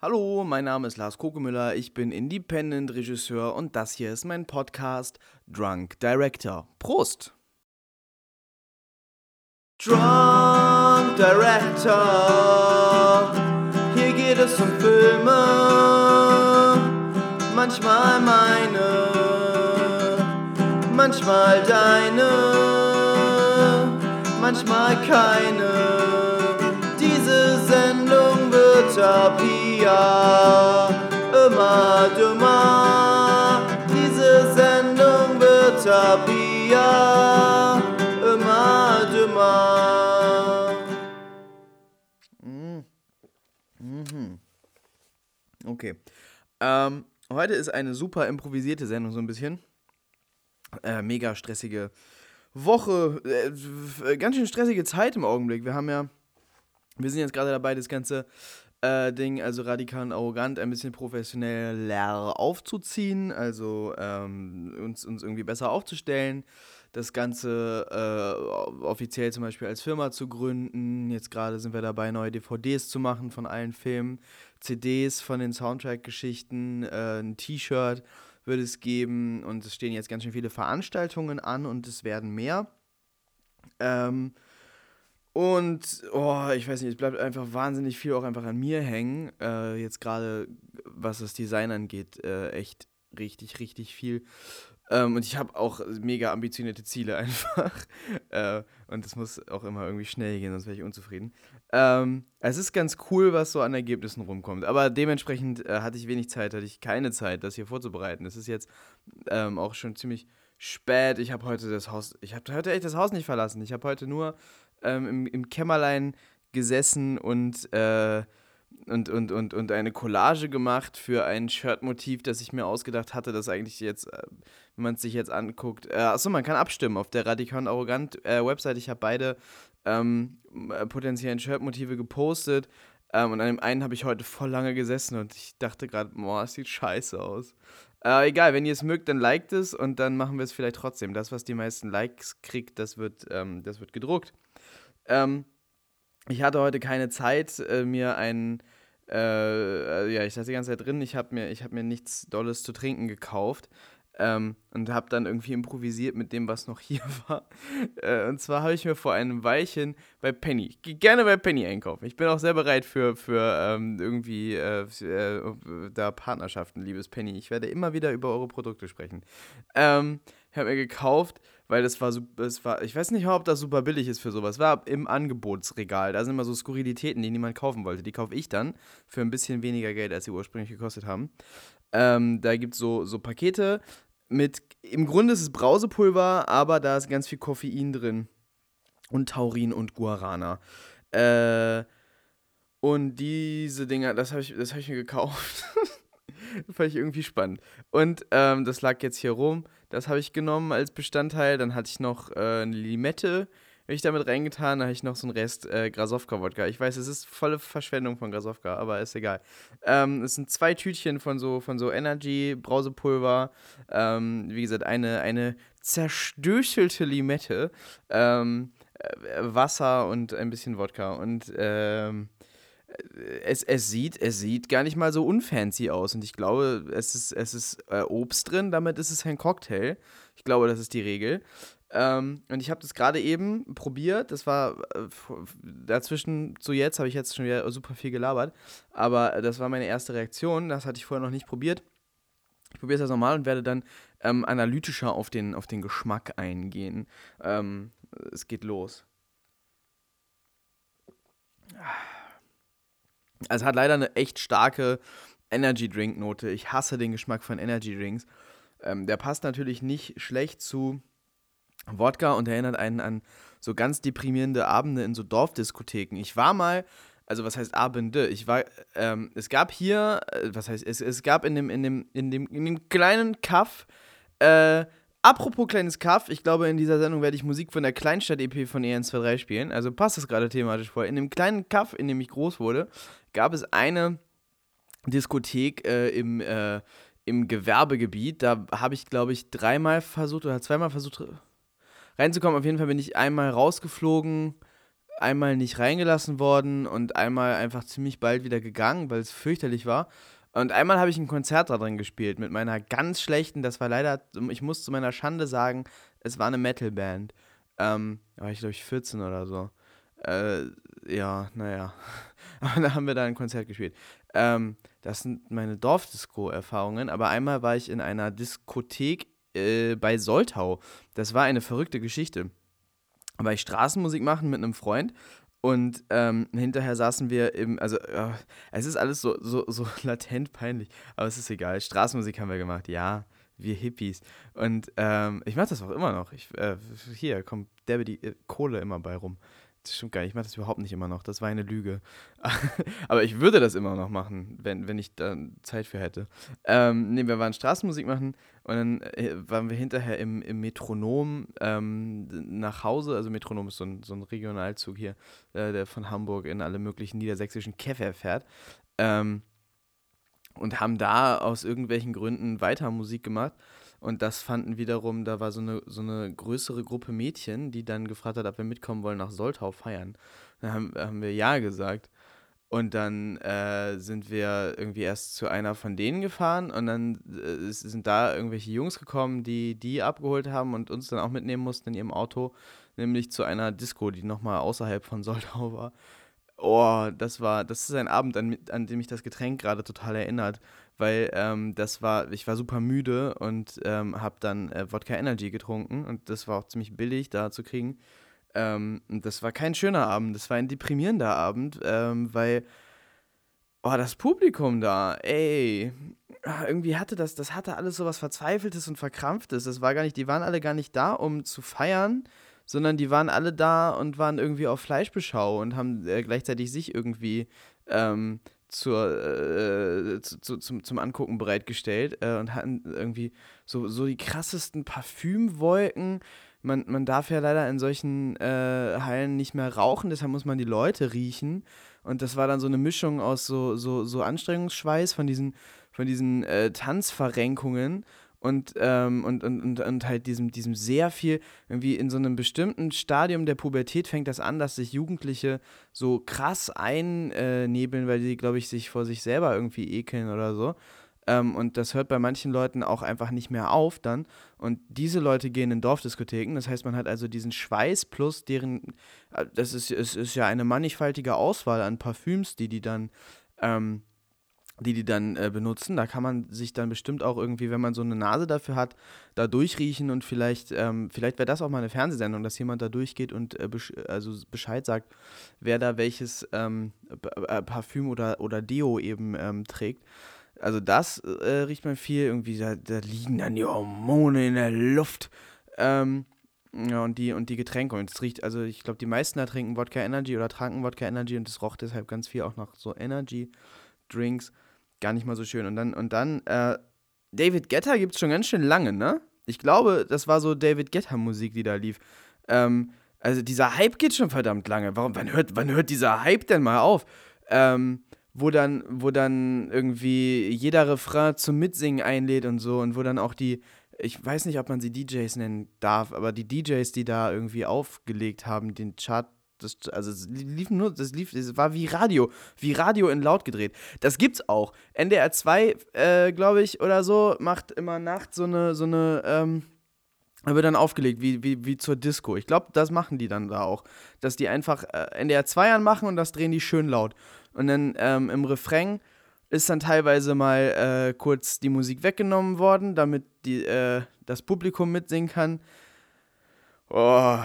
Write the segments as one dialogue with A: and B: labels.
A: Hallo, mein Name ist Lars Kokemüller, ich bin Independent-Regisseur und das hier ist mein Podcast Drunk Director. Prost! Drunk Director, hier geht es um Filme, manchmal meine, manchmal deine, manchmal keine. Diese Sendung wird ab hier immer dümmer. Diese Sendung wird hier immer dümmer. Mhm. Okay. Ähm, heute ist eine super improvisierte Sendung, so ein bisschen. Äh, mega stressige Woche, äh, ganz schön stressige Zeit im Augenblick. Wir haben ja, wir sind jetzt gerade dabei, das ganze äh, Ding, also radikal und arrogant, ein bisschen professioneller aufzuziehen, also ähm, uns, uns irgendwie besser aufzustellen, das Ganze äh, offiziell zum Beispiel als Firma zu gründen. Jetzt gerade sind wir dabei, neue DVDs zu machen von allen Filmen, CDs von den Soundtrack-Geschichten, äh, ein T-Shirt wird es geben und es stehen jetzt ganz schön viele Veranstaltungen an und es werden mehr. Ähm, und, oh, ich weiß nicht, es bleibt einfach wahnsinnig viel auch einfach an mir hängen. Äh, jetzt gerade, was das Design angeht, äh, echt richtig, richtig viel. Ähm, und ich habe auch mega ambitionierte Ziele einfach. äh, und es muss auch immer irgendwie schnell gehen, sonst wäre ich unzufrieden. Ähm, es ist ganz cool, was so an Ergebnissen rumkommt. Aber dementsprechend äh, hatte ich wenig Zeit, hatte ich keine Zeit, das hier vorzubereiten. Es ist jetzt ähm, auch schon ziemlich spät. Ich habe heute das Haus, ich habe heute echt das Haus nicht verlassen. Ich habe heute nur ähm, im, im Kämmerlein gesessen und, äh, und, und, und, und eine Collage gemacht für ein Shirtmotiv, das ich mir ausgedacht hatte, das eigentlich jetzt, äh, wenn man es sich jetzt anguckt, äh, achso, man kann abstimmen auf der Radikal und Arrogant äh, Website. Ich habe beide ähm, äh, potenziellen Shirtmotive gepostet. Ähm, und an dem einen habe ich heute voll lange gesessen und ich dachte gerade, boah, es sieht scheiße aus. Äh, egal, wenn ihr es mögt, dann liked es und dann machen wir es vielleicht trotzdem. Das, was die meisten Likes kriegt, das wird, ähm, das wird gedruckt. Ähm, ich hatte heute keine Zeit, äh, mir ein, äh, ja, ich saß die ganze Zeit drin, ich habe mir, hab mir nichts Dolles zu trinken gekauft. Ähm, und habe dann irgendwie improvisiert mit dem, was noch hier war. Äh, und zwar habe ich mir vor einem Weilchen bei Penny, ich gehe gerne bei Penny einkaufen. Ich bin auch sehr bereit für, für ähm, irgendwie äh, äh, da Partnerschaften, liebes Penny. Ich werde immer wieder über eure Produkte sprechen. Ähm, ich habe mir gekauft weil das war, das war, ich weiß nicht ob das super billig ist für sowas. War im Angebotsregal. Da sind immer so Skurrilitäten, die niemand kaufen wollte. Die kaufe ich dann für ein bisschen weniger Geld, als sie ursprünglich gekostet haben. Ähm, da gibt es so, so Pakete mit, im Grunde ist es Brausepulver, aber da ist ganz viel Koffein drin. Und Taurin und Guarana. Äh, und diese Dinger, das habe ich, hab ich mir gekauft. fand ich irgendwie spannend. Und ähm, das lag jetzt hier rum. Das habe ich genommen als Bestandteil. Dann hatte ich noch äh, eine Limette, habe ich damit reingetan. Dann habe ich noch so einen Rest äh, Grasowka-Wodka. Ich weiß, es ist volle Verschwendung von Grasowka, aber ist egal. Ähm, es sind zwei Tütchen von so, von so Energy-Brausepulver. Ähm, wie gesagt, eine, eine zerstöchelte Limette. Ähm, äh, Wasser und ein bisschen Wodka. Und ähm, es, es, sieht, es sieht gar nicht mal so unfancy aus. Und ich glaube, es ist, es ist äh, Obst drin, damit ist es ein Cocktail. Ich glaube, das ist die Regel. Ähm, und ich habe das gerade eben probiert. Das war äh, dazwischen zu jetzt, habe ich jetzt schon wieder super viel gelabert. Aber das war meine erste Reaktion. Das hatte ich vorher noch nicht probiert. Ich probiere es jetzt nochmal und werde dann ähm, analytischer auf den, auf den Geschmack eingehen. Ähm, es geht los. Ah. Also hat leider eine echt starke Energy Drink Note. Ich hasse den Geschmack von Energy Drinks. Ähm, der passt natürlich nicht schlecht zu Wodka und erinnert einen an so ganz deprimierende Abende in so Dorfdiskotheken. Ich war mal, also was heißt Abende? Ich war, ähm, es gab hier, äh, was heißt, es, es gab in dem, in dem, in dem, in dem kleinen Kaff äh, Apropos kleines Kaff, ich glaube, in dieser Sendung werde ich Musik von der Kleinstadt-EP von EN23 spielen. Also passt das gerade thematisch vor. In dem kleinen Kaff, in dem ich groß wurde, gab es eine Diskothek äh, im, äh, im Gewerbegebiet. Da habe ich, glaube ich, dreimal versucht oder zweimal versucht reinzukommen. Auf jeden Fall bin ich einmal rausgeflogen. einmal nicht reingelassen worden und einmal einfach ziemlich bald wieder gegangen, weil es fürchterlich war. Und einmal habe ich ein Konzert da drin gespielt mit meiner ganz schlechten, das war leider, ich muss zu meiner Schande sagen, es war eine Metalband. Ähm, da war ich glaube ich 14 oder so. Äh, ja, naja. Aber da haben wir da ein Konzert gespielt. Ähm, das sind meine Dorfdisco-Erfahrungen. Aber einmal war ich in einer Diskothek äh, bei Soltau. Das war eine verrückte Geschichte. Da war ich Straßenmusik machen mit einem Freund und ähm, hinterher saßen wir im, also äh, es ist alles so, so, so latent peinlich, aber es ist egal. Straßenmusik haben wir gemacht, ja, wir Hippies. Und ähm, ich mache das auch immer noch. Ich, äh, hier kommt der die äh, Kohle immer bei rum. Das stimmt gar nicht, ich mache das überhaupt nicht immer noch. Das war eine Lüge. Aber ich würde das immer noch machen, wenn, wenn ich da Zeit für hätte. Ähm, ne, wir waren Straßenmusik machen und dann äh, waren wir hinterher im, im Metronom ähm, nach Hause. Also Metronom ist so ein, so ein Regionalzug hier, äh, der von Hamburg in alle möglichen niedersächsischen Käfer fährt. Ähm, und haben da aus irgendwelchen Gründen weiter Musik gemacht. Und das fanden wiederum, da war so eine, so eine größere Gruppe Mädchen, die dann gefragt hat, ob wir mitkommen wollen nach Soltau feiern. Dann haben, haben wir ja gesagt. Und dann äh, sind wir irgendwie erst zu einer von denen gefahren und dann äh, sind da irgendwelche Jungs gekommen, die die abgeholt haben und uns dann auch mitnehmen mussten in ihrem Auto, nämlich zu einer Disco, die nochmal außerhalb von Soltau war. Oh, das war, das ist ein Abend, an, an dem mich das Getränk gerade total erinnert, weil ähm, das war, ich war super müde und ähm, habe dann äh, Wodka Energy getrunken und das war auch ziemlich billig da zu kriegen. Ähm, das war kein schöner Abend, das war ein deprimierender Abend, ähm, weil, oh, das Publikum da, ey, ah, irgendwie hatte das, das hatte alles so was Verzweifeltes und Verkrampftes. Das war gar nicht, die waren alle gar nicht da, um zu feiern, sondern die waren alle da und waren irgendwie auf Fleischbeschau und haben äh, gleichzeitig sich irgendwie ähm, zur, äh, zu, zu, zum, zum Angucken bereitgestellt äh, und hatten irgendwie so, so die krassesten Parfümwolken. Man, man darf ja leider in solchen äh, Hallen nicht mehr rauchen, deshalb muss man die Leute riechen. Und das war dann so eine Mischung aus so, so, so Anstrengungsschweiß von diesen, von diesen äh, Tanzverrenkungen und, ähm, und, und, und, und halt diesem, diesem sehr viel, irgendwie in so einem bestimmten Stadium der Pubertät fängt das an, dass sich Jugendliche so krass einnebeln, weil sie, glaube ich, sich vor sich selber irgendwie ekeln oder so. Ähm, und das hört bei manchen Leuten auch einfach nicht mehr auf dann. Und diese Leute gehen in Dorfdiskotheken. Das heißt, man hat also diesen Schweiß plus deren, äh, das ist, ist, ist ja eine mannigfaltige Auswahl an Parfüms, die die dann ähm, die die dann äh, benutzen. Da kann man sich dann bestimmt auch irgendwie, wenn man so eine Nase dafür hat, da durchriechen und vielleicht, ähm, vielleicht wäre das auch mal eine Fernsehsendung, dass jemand da durchgeht und äh, besch also Bescheid sagt, wer da welches ähm, äh, Parfüm oder, oder Deo eben ähm, trägt. Also das äh, riecht man viel, irgendwie, da, da, liegen dann die Hormone in der Luft. Ähm, ja, und die, und die Getränke. Und es riecht, also ich glaube, die meisten da trinken Wodka Energy oder tranken Wodka Energy und es roch deshalb ganz viel auch nach so Energy Drinks gar nicht mal so schön. Und dann, und dann, äh, David Guetta gibt es schon ganz schön lange, ne? Ich glaube, das war so David Guetta-Musik, die da lief. Ähm, also dieser Hype geht schon verdammt lange. Warum, wann hört, wann hört dieser Hype denn mal auf? Ähm, wo dann, wo dann irgendwie jeder Refrain zum Mitsingen einlädt und so und wo dann auch die, ich weiß nicht, ob man sie DJs nennen darf, aber die DJs, die da irgendwie aufgelegt haben, den Chart das, also es lief nur, das lief, es war wie Radio, wie Radio in laut gedreht. Das gibt's auch. NDR 2, äh, glaube ich, oder so, macht immer nachts so eine, so eine, ähm, wird dann aufgelegt, wie, wie, wie zur Disco. Ich glaube, das machen die dann da auch. Dass die einfach äh, NDR 2 anmachen und das drehen die schön laut. Und dann ähm, im Refrain ist dann teilweise mal äh, kurz die Musik weggenommen worden, damit die, äh, das Publikum mitsingen kann. Oh,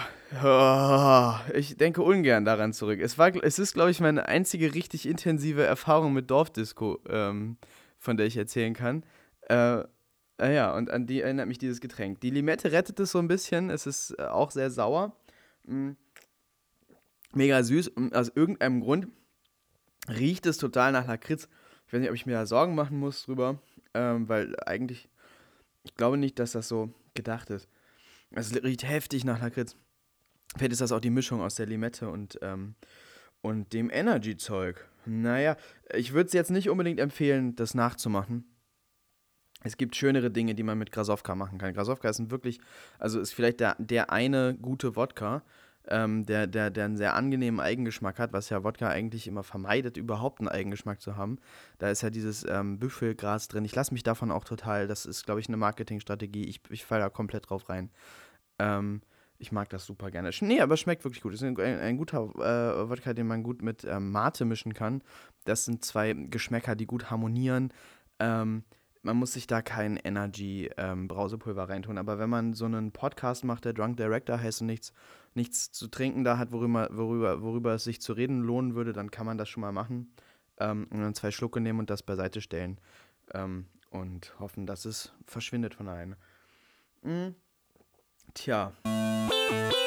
A: oh, ich denke ungern daran zurück. Es, war, es ist, glaube ich, meine einzige richtig intensive Erfahrung mit Dorfdisco, ähm, von der ich erzählen kann. Äh, äh, ja, und an die erinnert mich dieses Getränk. Die Limette rettet es so ein bisschen. Es ist äh, auch sehr sauer. Mhm. Mega süß. Aus irgendeinem Grund riecht es total nach Lakritz. Ich weiß nicht, ob ich mir da Sorgen machen muss drüber, ähm, weil eigentlich, ich glaube nicht, dass das so gedacht ist. Es riecht heftig nach Lakritz. Vielleicht ist das auch die Mischung aus der Limette und, ähm, und dem Energy-Zeug. Naja, ich würde es jetzt nicht unbedingt empfehlen, das nachzumachen. Es gibt schönere Dinge, die man mit Grasowka machen kann. Grasowka ist ein wirklich, also ist vielleicht der, der eine gute Wodka. ähm, der, der, der einen sehr angenehmen Eigengeschmack hat, was ja Wodka eigentlich immer vermeidet, überhaupt einen Eigengeschmack zu haben. Da ist ja dieses ähm, Büffelgras drin. Ich lasse mich davon auch total, das ist, glaube ich, eine Marketingstrategie. Ich, ich falle da komplett drauf rein. Ähm, ich mag das super gerne. Nee, aber schmeckt wirklich gut. Es ist ein, ein, guter äh, Wodka, den man gut mit ähm, Mate mischen kann. Das sind zwei Geschmäcker, die gut harmonieren. Ähm, man muss sich da kein Energy-Brausepulver ähm, reintun. Aber wenn man so einen Podcast macht, der Drunk Director heißt und nichts, nichts zu trinken da hat, worüber, worüber, worüber es sich zu reden lohnen würde, dann kann man das schon mal machen. Ähm, und dann zwei Schlucke nehmen und das beiseite stellen. Ähm, und hoffen, dass es verschwindet von alleine. Mhm. Tja.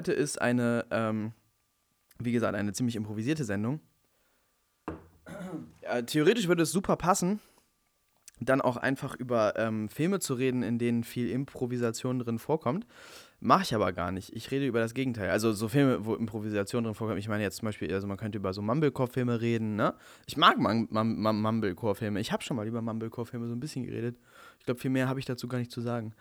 A: heute ist eine, ähm, wie gesagt, eine ziemlich improvisierte Sendung. Ja, theoretisch würde es super passen, dann auch einfach über ähm, Filme zu reden, in denen viel Improvisation drin vorkommt. Mache ich aber gar nicht. Ich rede über das Gegenteil. Also so Filme, wo Improvisation drin vorkommt. Ich meine jetzt zum Beispiel, also man könnte über so Mumblecore-Filme reden, ne? Ich mag Mumblecore-Filme. Ich habe schon mal über Mumblecore-Filme so ein bisschen geredet. Ich glaube, viel mehr habe ich dazu gar nicht zu sagen.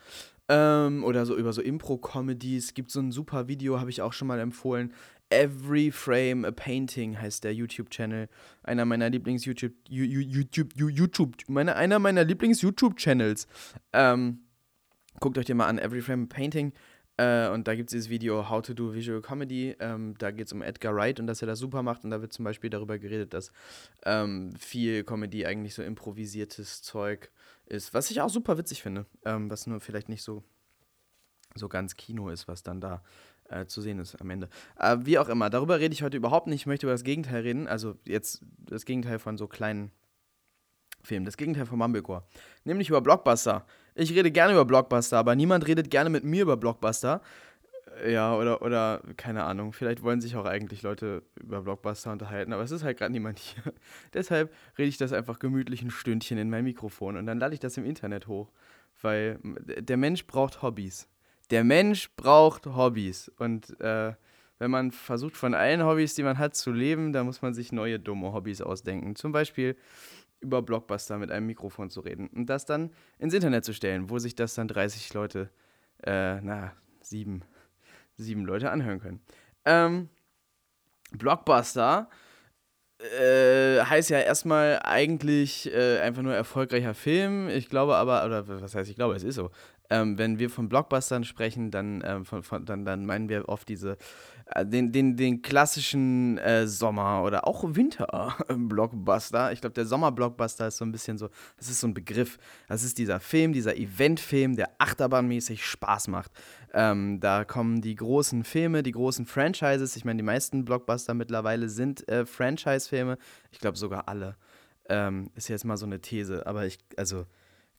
A: Ähm, oder so über so Impro-Comedies. Gibt so ein super Video, habe ich auch schon mal empfohlen. Every Frame a Painting heißt der YouTube-Channel. Einer meiner Lieblings-YouTube, YouTube, YouTube, meine, einer meiner Lieblings-YouTube-Channels. Ähm, guckt euch den mal an, Every Frame a Painting. Äh, und da gibt es dieses Video How to Do Visual Comedy. Ähm, da geht es um Edgar Wright und dass er das super macht. Und da wird zum Beispiel darüber geredet, dass ähm, viel Comedy eigentlich so improvisiertes Zeug ist. Was ich auch super witzig finde. Ähm, was nur vielleicht nicht so, so ganz Kino ist, was dann da äh, zu sehen ist am Ende. Äh, wie auch immer, darüber rede ich heute überhaupt nicht. Ich möchte über das Gegenteil reden. Also jetzt das Gegenteil von so kleinen Film, das Gegenteil von Mumblecore. Nämlich über Blockbuster. Ich rede gerne über Blockbuster, aber niemand redet gerne mit mir über Blockbuster. Ja, oder, oder, keine Ahnung, vielleicht wollen sich auch eigentlich Leute über Blockbuster unterhalten, aber es ist halt gerade niemand hier. Deshalb rede ich das einfach gemütlich ein Stündchen in mein Mikrofon und dann lade ich das im Internet hoch. Weil der Mensch braucht Hobbys. Der Mensch braucht Hobbys. Und äh, wenn man versucht, von allen Hobbys, die man hat, zu leben, dann muss man sich neue dumme Hobbys ausdenken. Zum Beispiel über Blockbuster mit einem Mikrofon zu reden und das dann ins Internet zu stellen, wo sich das dann 30 Leute, äh, na, sieben, sieben Leute anhören können. Ähm, Blockbuster äh, heißt ja erstmal eigentlich äh, einfach nur erfolgreicher Film. Ich glaube aber, oder was heißt ich glaube, es ist so. Ähm, wenn wir von Blockbustern sprechen, dann, ähm, von, von, dann, dann meinen wir oft diese äh, den, den, den klassischen äh, Sommer- oder auch Winter-Blockbuster. Ich glaube, der Sommer-Blockbuster ist so ein bisschen so, das ist so ein Begriff. Das ist dieser Film, dieser Eventfilm, der achterbahnmäßig Spaß macht. Ähm, da kommen die großen Filme, die großen Franchises. Ich meine, die meisten Blockbuster mittlerweile sind äh, Franchise-Filme. Ich glaube sogar alle. Ähm, ist jetzt mal so eine These, aber ich, also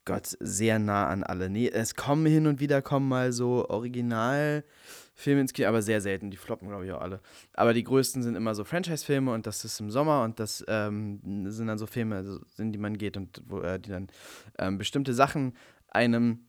A: Gott, sehr nah an alle. Nee, es kommen hin und wieder kommen mal so Originalfilme ins Kino, aber sehr selten. Die floppen, glaube ich, auch alle. Aber die größten sind immer so Franchise-Filme und das ist im Sommer und das ähm, sind dann so Filme, also, in die man geht und wo, äh, die dann ähm, bestimmte Sachen einem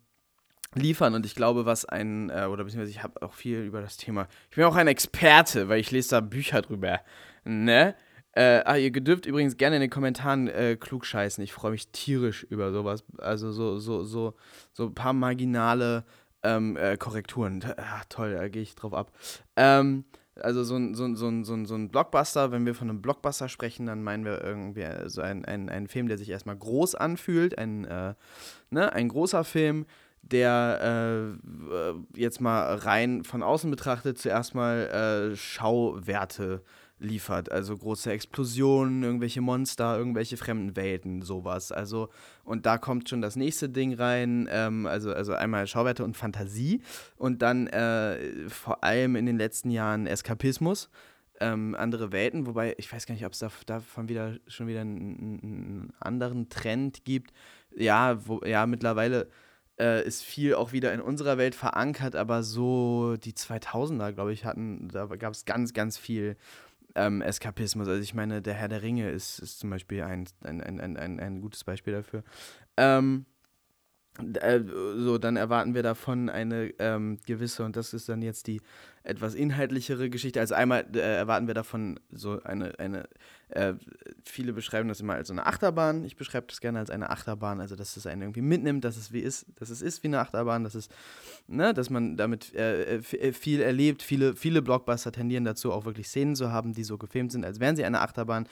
A: liefern und ich glaube, was ein, äh, oder beziehungsweise ich habe auch viel über das Thema, ich bin auch ein Experte, weil ich lese da Bücher drüber, ne? Äh, ah, ihr dürft übrigens gerne in den Kommentaren äh, klugscheißen. Ich freue mich tierisch über sowas. Also so, so, so, so ein paar marginale ähm, äh, Korrekturen. Ach, toll, da gehe ich drauf ab. Ähm, also so ein, so, so, so, so ein Blockbuster, wenn wir von einem Blockbuster sprechen, dann meinen wir irgendwie so einen, einen, einen Film, der sich erstmal groß anfühlt, ein, äh, ne, ein großer Film, der äh, jetzt mal rein von außen betrachtet zuerst mal äh, Schauwerte liefert. Also große Explosionen, irgendwelche Monster, irgendwelche fremden Welten, sowas. Also, und da kommt schon das nächste Ding rein. Ähm, also, also einmal Schauwerte und Fantasie und dann äh, vor allem in den letzten Jahren Eskapismus. Ähm, andere Welten, wobei ich weiß gar nicht, ob es da, davon wieder schon wieder einen, anderen Trend gibt. Ja, wo, ja, mittlerweile äh, ist viel auch wieder in unserer Welt verankert, aber so die 2000er, glaube ich, hatten, da gab es ganz, ganz viel ähm, Eskapismus. Also ich meine, der Herr der Ringe ist, ist zum Beispiel ein, ein, ein, ein, ein gutes Beispiel dafür. Ähm, äh, so, dann erwarten wir davon eine ähm, gewisse, und das ist dann jetzt die etwas inhaltlichere Geschichte. Also einmal äh, erwarten wir davon so eine, eine äh, viele beschreiben das immer als so eine Achterbahn. Ich beschreibe das gerne als eine Achterbahn, also dass es einen irgendwie mitnimmt, dass es wie ist, dass es ist wie eine Achterbahn, dass es, ne, dass man damit äh, äh viel erlebt. Viele, viele Blockbuster tendieren dazu, auch wirklich Szenen zu haben, die so gefilmt sind, als wären sie eine Achterbahn.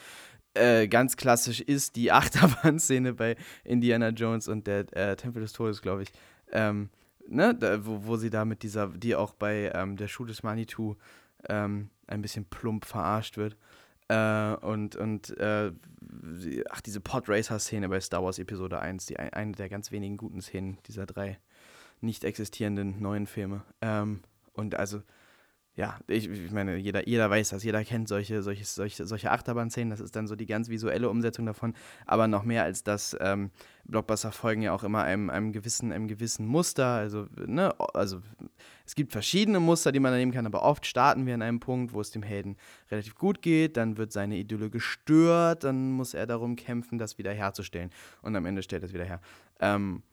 A: Äh, ganz klassisch ist die Achterbahnszene bei Indiana Jones und der äh, Tempel des Todes, glaube ich. Ähm, ne, da, wo, wo sie da mit dieser, die auch bei ähm, der Schuh des Manitou ähm, ein bisschen plump verarscht wird. Äh, und und äh, ach, diese Podracer-Szene bei Star Wars Episode 1, die, eine der ganz wenigen guten Szenen dieser drei nicht existierenden neuen Filme. Ähm, und also ja, ich, ich, meine, jeder, jeder weiß das, jeder kennt solche, solche, solche, solche Achterbahn-Szenen, das ist dann so die ganz visuelle Umsetzung davon, aber noch mehr als das, ähm, Blockbuster folgen ja auch immer einem, einem, gewissen, einem gewissen Muster, also, ne, also es gibt verschiedene Muster, die man nehmen kann, aber oft starten wir an einem Punkt, wo es dem Helden relativ gut geht, dann wird seine Idylle gestört, dann muss er darum kämpfen, das wieder herzustellen und am Ende stellt er es wieder her. Ähm,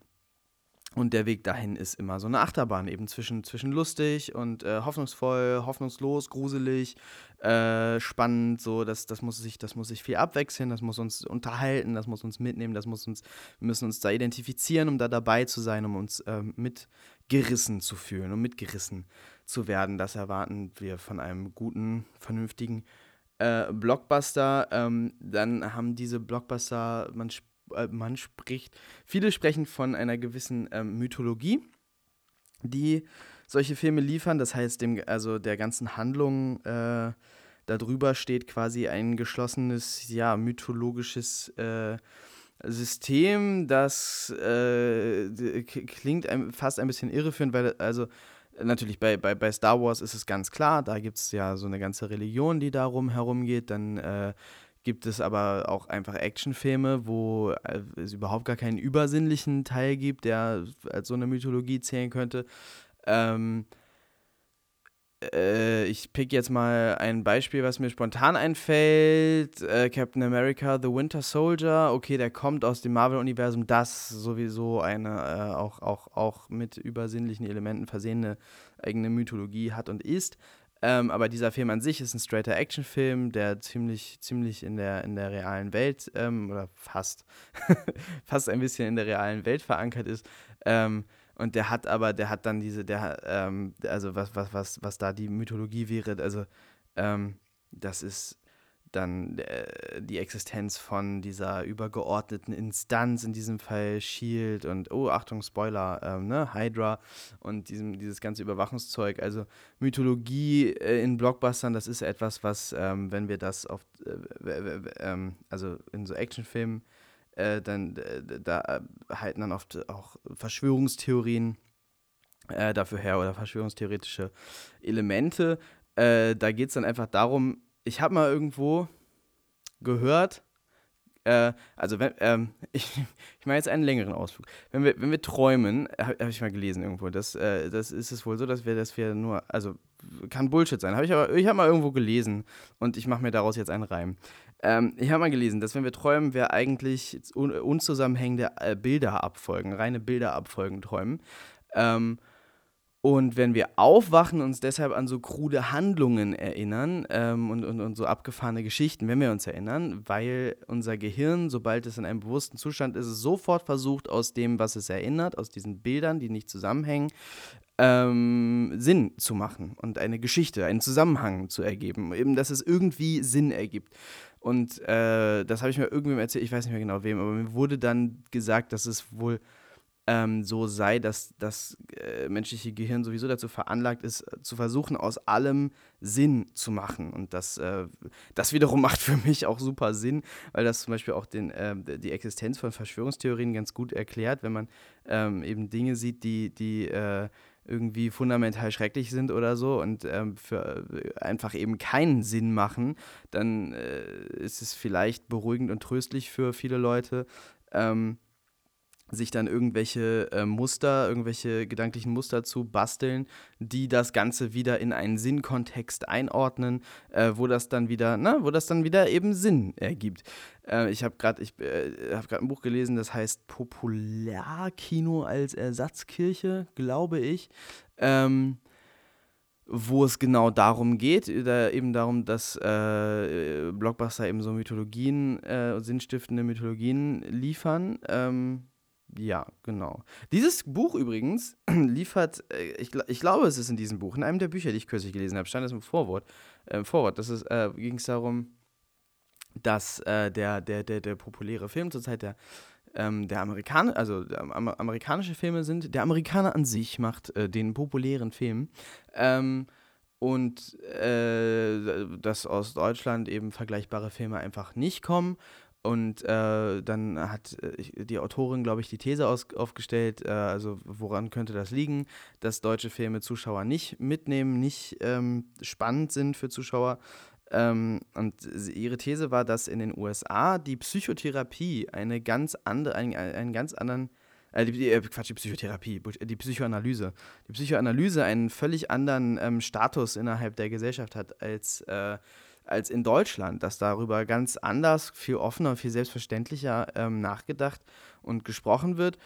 A: und der Weg dahin ist immer so eine Achterbahn, eben zwischen, zwischen lustig und äh, hoffnungsvoll, hoffnungslos, gruselig, äh, spannend. So, das, das, muss sich, das muss sich viel abwechseln, das muss uns unterhalten, das muss uns mitnehmen, das muss uns, wir müssen uns da identifizieren, um da dabei zu sein, um uns äh, mitgerissen zu fühlen, um mitgerissen zu werden. Das erwarten wir von einem guten, vernünftigen äh, Blockbuster. Ähm, dann haben diese Blockbuster, man spielt äh, man spricht, viele sprechen von einer gewissen ähm, Mythologie, die solche Filme liefern. Das heißt, dem, also der ganzen Handlung äh, darüber steht quasi ein geschlossenes, ja, mythologisches äh, System, das äh, klingt fast ein bisschen irreführend, weil also natürlich bei, bei, bei Star Wars ist es ganz klar, da gibt es ja so eine ganze Religion, die darum herumgeht, dann äh, gibt es aber auch einfach Actionfilme, wo äh, es überhaupt gar keinen übersinnlichen Teil gibt, der als so eine Mythologie zählen könnte. Ähm, äh, ich pick jetzt mal ein Beispiel, was mir spontan einfällt. Äh, Captain America, The Winter Soldier. Okay, der kommt aus dem Marvel-Universum, das sowieso eine äh, auch, auch, auch mit übersinnlichen Elementen versehene eigene Mythologie hat und ist. Ähm, aber dieser Film an sich ist ein straighter Actionfilm, der ziemlich, ziemlich in der, in der realen Welt, ähm, oder fast, fast ein bisschen in der realen Welt verankert ist. Ähm, und der hat aber, der hat dann diese, der, ähm, also was, was, was, was da die Mythologie wäre, also ähm, das ist dann äh, die Existenz von dieser übergeordneten Instanz, in diesem Fall Shield und, oh, Achtung, Spoiler, ähm, ne, Hydra und diesem, dieses ganze Überwachungszeug. Also Mythologie äh, in Blockbustern, das ist etwas, was, ähm, wenn wir das auf, äh, ähm, also in so Actionfilmen äh, dann da halten dann oft auch Verschwörungstheorien äh, dafür her oder verschwörungstheoretische Elemente. Äh, da geht es dann einfach darum, ich habe mal irgendwo gehört, äh, also wenn, ähm, ich, ich mache jetzt einen längeren Ausflug. Wenn wir, wenn wir träumen, habe hab ich mal gelesen irgendwo, das, äh, das ist es wohl so, dass wir, dass wir nur, also kann Bullshit sein, habe ich aber, ich habe mal irgendwo gelesen und ich mache mir daraus jetzt einen Reim. Ähm, ich habe mal gelesen, dass wenn wir träumen, wir eigentlich un unzusammenhängende äh, Bilder abfolgen, reine Bilder abfolgen träumen. Ähm, und wenn wir aufwachen, uns deshalb an so krude Handlungen erinnern ähm, und, und, und so abgefahrene Geschichten, wenn wir uns erinnern, weil unser Gehirn, sobald es in einem bewussten Zustand ist, sofort versucht, aus dem, was es erinnert, aus diesen Bildern, die nicht zusammenhängen, ähm, Sinn zu machen und eine Geschichte, einen Zusammenhang zu ergeben, eben, dass es irgendwie Sinn ergibt. Und äh, das habe ich mir irgendwem erzählt, ich weiß nicht mehr genau wem, aber mir wurde dann gesagt, dass es wohl ähm, so sei, dass das äh, menschliche Gehirn sowieso dazu veranlagt ist, zu versuchen, aus allem Sinn zu machen. Und das, äh, das wiederum macht für mich auch super Sinn, weil das zum Beispiel auch den, äh, die Existenz von Verschwörungstheorien ganz gut erklärt, wenn man ähm, eben Dinge sieht, die, die äh, irgendwie fundamental schrecklich sind oder so und ähm, für äh, einfach eben keinen Sinn machen, dann äh, ist es vielleicht beruhigend und tröstlich für viele Leute, ähm, sich dann irgendwelche äh, Muster, irgendwelche gedanklichen Muster zu basteln, die das Ganze wieder in einen Sinnkontext einordnen, äh, wo das dann wieder, na, wo das dann wieder eben Sinn ergibt. Äh, ich habe gerade, ich äh, habe gerade ein Buch gelesen, das heißt Popularkino als Ersatzkirche, glaube ich. Ähm, wo es genau darum geht, da eben darum, dass äh, Blockbuster eben so Mythologien, äh, sinnstiftende Mythologien liefern. Ähm, ja, genau. Dieses Buch übrigens liefert, äh, ich, ich glaube, es ist in diesem Buch, in einem der Bücher, die ich kürzlich gelesen habe, stand es im Vorwort. Äh, Vorwort. Das äh, ging es darum, dass äh, der, der, der, der populäre Film zurzeit der, ähm, der Amerikaner, also der, am, amerikanische Filme sind, der Amerikaner an sich macht äh, den populären Film. Ähm, und äh, dass aus Deutschland eben vergleichbare Filme einfach nicht kommen und äh, dann hat äh, die Autorin, glaube ich, die These aus, aufgestellt, äh, also woran könnte das liegen, dass deutsche Filme Zuschauer nicht mitnehmen, nicht ähm, spannend sind für Zuschauer. Ähm, und ihre These war, dass in den USA die Psychotherapie eine ganz andere, einen, einen ganz anderen äh, die, äh, Quatsch, die Psychotherapie, die Psychoanalyse. Die Psychoanalyse einen völlig anderen ähm, Status innerhalb der Gesellschaft hat als äh, als in Deutschland, dass darüber ganz anders, viel offener, viel selbstverständlicher ähm, nachgedacht und gesprochen wird.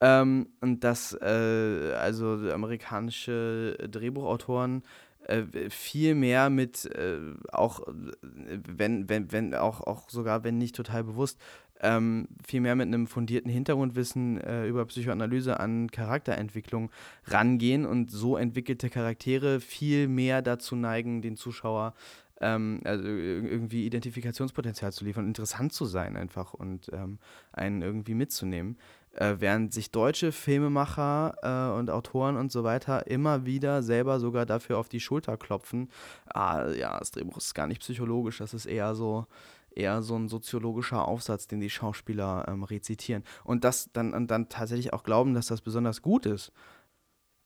A: Ähm, und dass äh, also amerikanische Drehbuchautoren äh, viel mehr mit äh, auch wenn wenn wenn auch auch sogar wenn nicht total bewusst ähm, viel mehr mit einem fundierten Hintergrundwissen äh, über Psychoanalyse an Charakterentwicklung rangehen und so entwickelte Charaktere viel mehr dazu neigen, den Zuschauer ähm, also irgendwie Identifikationspotenzial zu liefern, interessant zu sein einfach und ähm, einen irgendwie mitzunehmen. Äh, während sich deutsche Filmemacher äh, und Autoren und so weiter immer wieder selber sogar dafür auf die Schulter klopfen, ah ja, das Drehbuch ist gar nicht psychologisch, das ist eher so eher so ein soziologischer Aufsatz, den die Schauspieler ähm, rezitieren. Und das dann, und dann tatsächlich auch glauben, dass das besonders gut ist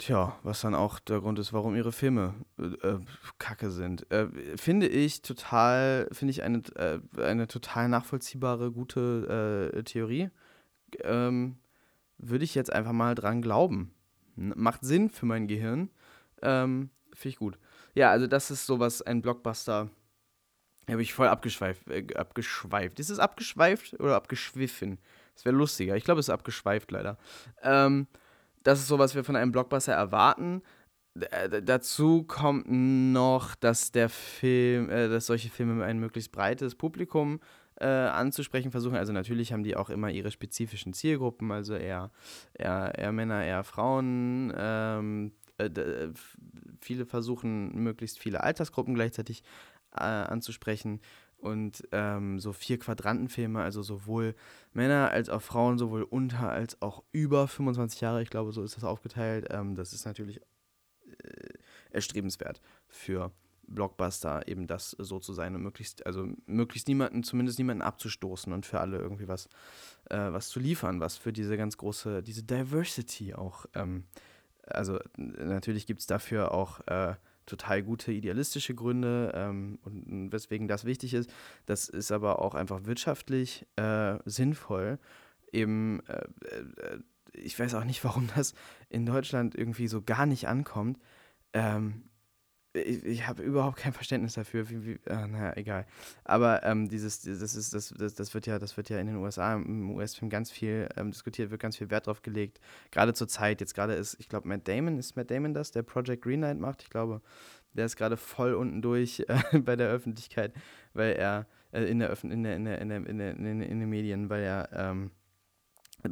A: Tja, was dann auch der Grund ist, warum ihre Filme äh, äh kacke sind. Äh, finde ich total, finde ich eine, äh, eine total nachvollziehbare, gute äh, Theorie. Ähm, Würde ich jetzt einfach mal dran glauben. Macht Sinn für mein Gehirn. Ähm, finde ich gut. Ja, also das ist sowas, ein Blockbuster. Habe ich voll abgeschweift, äh, abgeschweift. Ist es abgeschweift oder abgeschwiffen? Das wäre lustiger. Ich glaube, es ist abgeschweift leider. Ähm, das ist so, was wir von einem Blockbuster erwarten. D dazu kommt noch, dass der Film, äh, dass solche Filme ein möglichst breites Publikum äh, anzusprechen versuchen. Also natürlich haben die auch immer ihre spezifischen Zielgruppen, also eher, eher, eher Männer, eher Frauen. Ähm, äh, viele versuchen möglichst viele Altersgruppen gleichzeitig äh, anzusprechen und ähm, so vier Quadrantenfilme, also sowohl Männer als auch Frauen, sowohl unter als auch über 25 Jahre, ich glaube, so ist das aufgeteilt. Ähm, das ist natürlich äh, erstrebenswert für Blockbuster, eben das so zu sein und möglichst, also möglichst niemanden, zumindest niemanden abzustoßen und für alle irgendwie was, äh, was zu liefern, was für diese ganz große, diese Diversity auch, ähm, also natürlich gibt es dafür auch äh, total gute idealistische Gründe ähm, und weswegen das wichtig ist. Das ist aber auch einfach wirtschaftlich äh, sinnvoll. Eben, äh, äh, ich weiß auch nicht, warum das in Deutschland irgendwie so gar nicht ankommt. Ähm, ich, ich habe überhaupt kein Verständnis dafür, wie, wie äh, naja, egal. Aber ähm, dieses, das ist, das, das, das wird ja, das wird ja in den USA, im US-Film ganz viel ähm, diskutiert, wird ganz viel Wert drauf gelegt. Gerade zur Zeit, jetzt gerade ist, ich glaube, Matt Damon, ist Matt Damon das, der Project Greenlight macht? Ich glaube, der ist gerade voll unten durch äh, bei der Öffentlichkeit, weil er, äh, in der Öffn in der, in der, in der, in der, in den, in den Medien, weil er, ähm,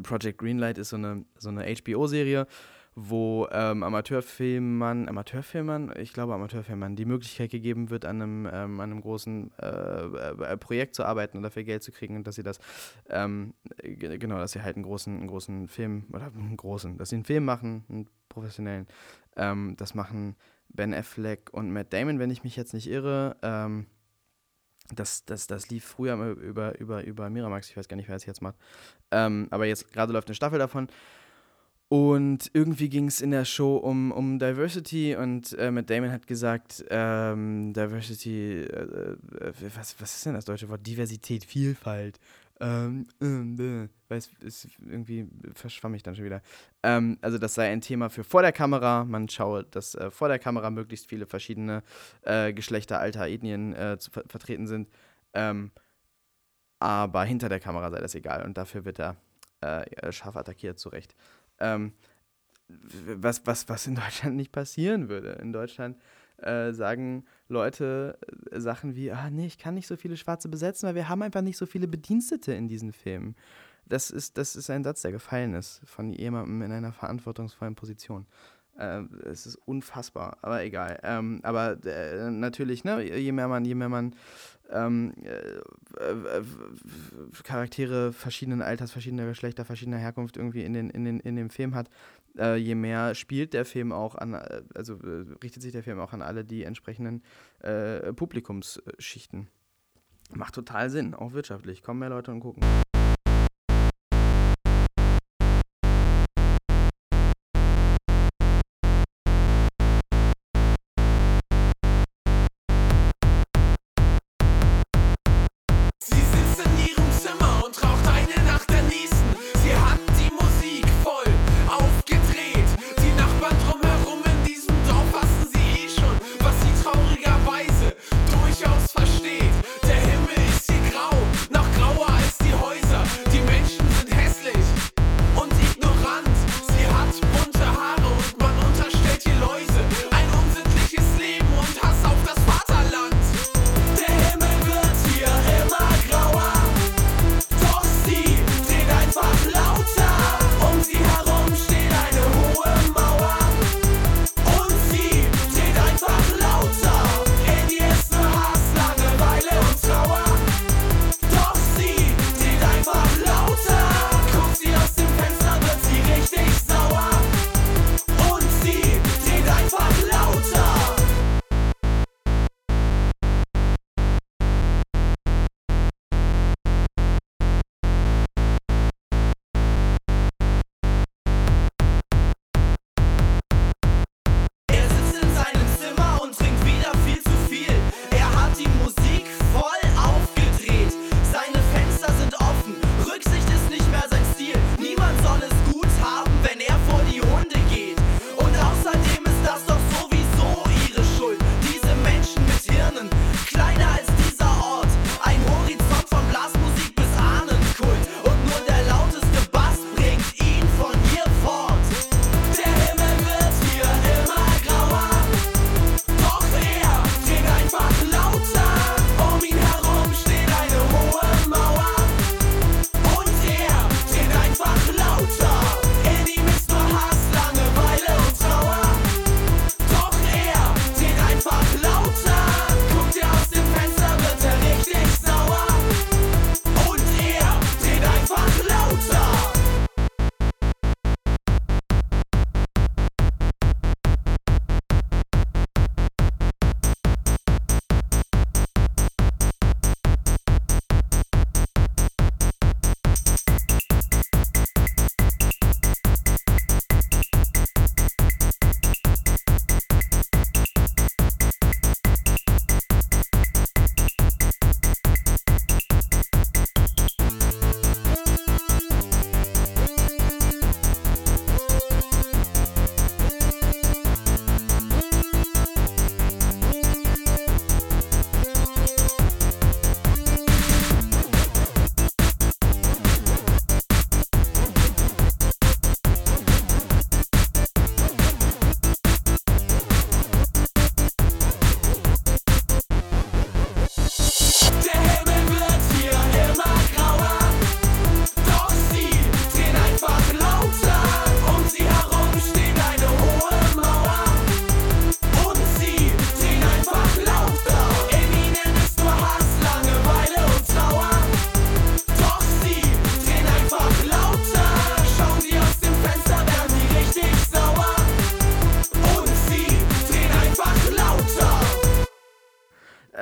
A: Project Greenlight ist so eine, so eine HBO-Serie wo ähm, Amateurfilmern, Amateurfilmern, ich glaube Amateurfilmern, die Möglichkeit gegeben wird, an einem, ähm, an einem großen äh, äh, Projekt zu arbeiten und dafür Geld zu kriegen und dass sie das, ähm, genau, dass sie halt einen großen, einen großen Film, oder einen großen, dass sie einen Film machen, einen professionellen, ähm, das machen Ben Affleck und Matt Damon, wenn ich mich jetzt nicht irre, ähm, das, das, das lief früher über, über, über Miramax, ich weiß gar nicht, wer es jetzt macht. Ähm, aber jetzt gerade läuft eine Staffel davon. Und irgendwie ging es in der Show um, um Diversity und äh, Matt Damon hat gesagt, ähm, Diversity, äh, äh, was, was ist denn das deutsche Wort? Diversität, Vielfalt. Ähm, äh, weiß, ist irgendwie verschwamm ich dann schon wieder. Ähm, also das sei ein Thema für vor der Kamera. Man schaue, dass äh, vor der Kamera möglichst viele verschiedene äh, Geschlechter, Alter, Ethnien äh, zu, ver vertreten sind. Ähm, aber hinter der Kamera sei das egal und dafür wird er äh, scharf attackiert, zu Recht. Ähm, was, was, was in Deutschland nicht passieren würde. In Deutschland äh, sagen Leute äh, Sachen wie, ah nee, ich kann nicht so viele Schwarze besetzen, weil wir haben einfach nicht so viele Bedienstete in diesen Filmen. Das ist, das ist ein Satz, der gefallen ist von jemandem in einer verantwortungsvollen Position. Äh, es ist unfassbar, aber egal. Ähm, aber äh, natürlich, ne, je mehr man, je mehr man ähm, äh, Charaktere verschiedenen Alters, verschiedener Geschlechter, verschiedener Herkunft irgendwie in, den, in, den, in dem Film hat, äh, je mehr spielt der Film auch an, äh, also richtet sich der Film auch an alle die entsprechenden Publikumsschichten. Macht total Sinn, auch wirtschaftlich. Kommen mehr Leute und gucken.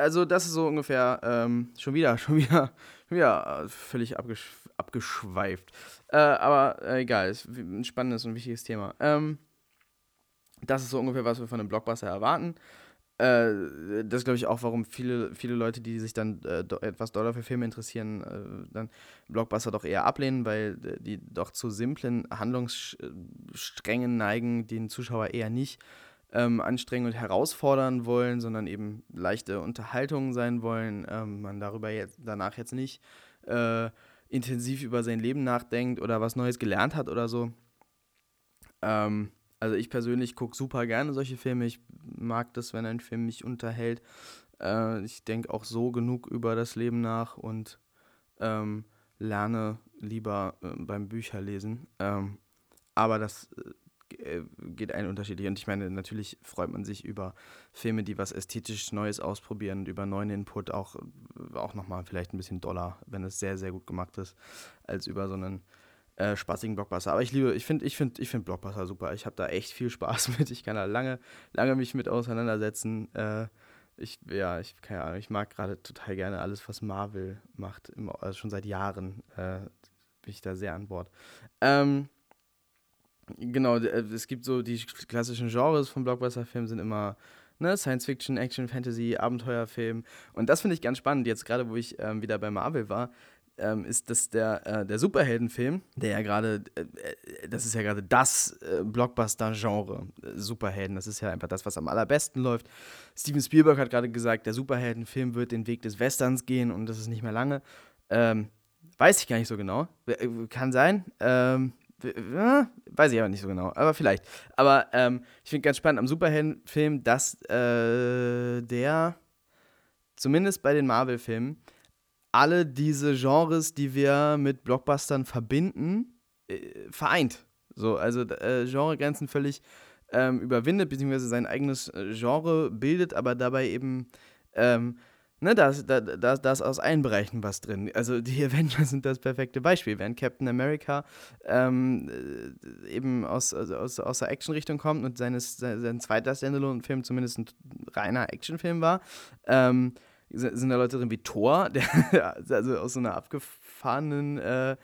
A: Also das ist so ungefähr ähm, schon wieder, schon wieder, schon äh, völlig abgesch abgeschweift. Äh, aber äh, egal, ist ein spannendes und wichtiges Thema. Ähm, das ist so ungefähr, was wir von einem Blockbuster erwarten. Äh, das glaube ich auch, warum viele, viele Leute, die sich dann äh, do, etwas doller für Filme interessieren, äh, dann Blockbuster doch eher ablehnen, weil die doch zu simplen Handlungssträngen neigen, den Zuschauer eher nicht ähm, anstrengen und herausfordern wollen, sondern eben leichte Unterhaltungen sein wollen. Ähm, man darüber jetzt, danach jetzt nicht äh, intensiv über sein Leben nachdenkt oder was Neues gelernt hat oder so. Ähm, also ich persönlich gucke super gerne solche Filme. Ich mag das, wenn ein Film mich unterhält. Äh, ich denke auch so genug über das Leben nach und ähm, lerne lieber äh, beim Bücherlesen. Ähm, aber das äh, geht ein unterschiedlich. Und ich meine, natürlich freut man sich über Filme, die was ästhetisch Neues ausprobieren und über neuen Input auch, auch nochmal vielleicht ein bisschen doller, wenn es sehr, sehr gut gemacht ist, als über so einen äh, spaßigen Blockbuster. Aber ich liebe, ich finde, ich finde, ich finde Blockbuster super. Ich habe da echt viel Spaß mit. Ich kann da lange, lange mich mit auseinandersetzen. Äh, ich, ja, ich, keine Ahnung, ich mag gerade total gerne alles, was Marvel macht. Immer, also schon seit Jahren äh, bin ich da sehr an Bord. Ähm, genau, äh, es gibt so die klassischen Genres von Blockbuster-Filmen sind immer ne, Science Fiction, Action, Fantasy, Abenteuerfilm. Und das finde ich ganz spannend. Jetzt gerade, wo ich ähm, wieder bei Marvel war, ähm, ist das der, äh, der Superheldenfilm, der ja gerade, äh, äh, das ist ja gerade das äh, Blockbuster-Genre, äh, Superhelden. Das ist ja einfach das, was am allerbesten läuft. Steven Spielberg hat gerade gesagt, der Superheldenfilm wird den Weg des Westerns gehen und das ist nicht mehr lange. Ähm, weiß ich gar nicht so genau. Kann sein. Ähm, weiß ich aber nicht so genau, aber vielleicht. Aber ähm, ich finde ganz spannend am Superheldenfilm, dass der, zumindest bei den Marvel-Filmen, alle diese Genres, die wir mit Blockbustern verbinden, äh, vereint. So, also äh, Genregrenzen völlig ähm, überwindet, beziehungsweise sein eigenes äh, Genre bildet, aber dabei eben, ähm, ne, da ist, da, da, da ist aus allen Bereichen was drin. Also die Avengers sind das perfekte Beispiel. Während Captain America ähm, äh, eben aus, also aus, aus der Action-Richtung kommt und seines, sein, zweiter Standalone-Film zumindest ein reiner Actionfilm war, ähm, sind da Leute drin wie Thor, der also aus so einer abgefahrenen äh,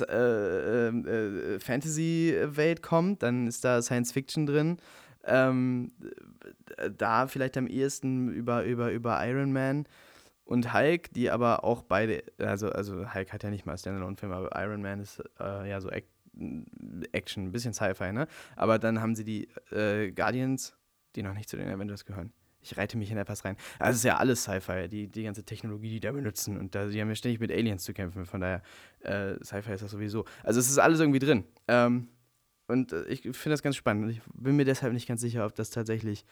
A: äh, äh, Fantasy-Welt kommt. Dann ist da Science Fiction drin. Ähm, da vielleicht am ehesten über, über, über Iron Man und Hulk, die aber auch beide, also, also Hulk hat ja nicht mal Standalone-Film, aber Iron Man ist äh, ja so Action, ein bisschen Sci-Fi, ne? Aber dann haben sie die äh, Guardians, die noch nicht zu den Avengers gehören ich reite mich in etwas rein. Also es ist ja alles Sci-Fi, die, die ganze Technologie, die da benutzen. Und da, die haben ja ständig mit Aliens zu kämpfen. Von daher, äh, Sci-Fi ist das sowieso. Also es ist alles irgendwie drin. Ähm, und äh, ich finde das ganz spannend. Ich bin mir deshalb nicht ganz sicher, ob das tatsächlich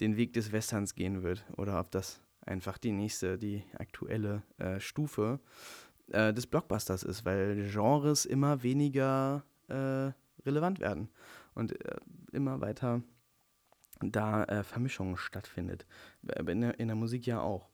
A: den Weg des Westerns gehen wird. Oder ob das einfach die nächste, die aktuelle äh, Stufe äh, des Blockbusters ist. Weil Genres immer weniger äh, relevant werden. Und äh, immer weiter da äh, Vermischung stattfindet. In der, in der Musik ja auch.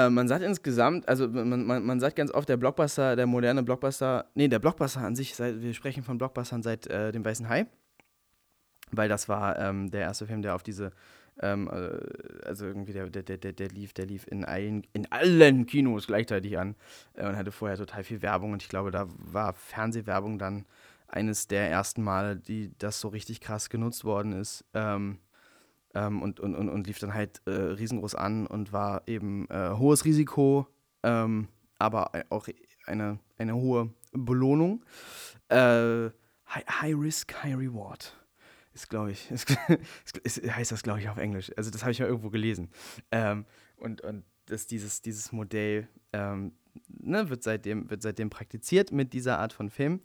A: Äh, man sagt insgesamt, also man, man, man sagt ganz oft, der Blockbuster, der moderne Blockbuster, nee, der Blockbuster an sich, seit, wir sprechen von Blockbustern seit äh, dem Weißen Hai, weil das war ähm, der erste Film, der auf diese, ähm, äh, also irgendwie der, der, der, der lief, der lief in allen, in allen Kinos gleichzeitig an äh, und hatte vorher total viel Werbung und ich glaube, da war Fernsehwerbung dann eines der ersten Male, die das so richtig krass genutzt worden ist. Ähm, ähm, und, und, und, und lief dann halt äh, riesengroß an und war eben äh, hohes Risiko, ähm, aber auch eine, eine hohe Belohnung. Äh, high, high, Risk, High Reward ist, glaube ich, ist, ist, heißt das, glaube ich, auf Englisch. Also das habe ich ja irgendwo gelesen. Ähm, und und das, dieses, dieses Modell ähm, ne, wird, seitdem, wird seitdem praktiziert mit dieser Art von Film.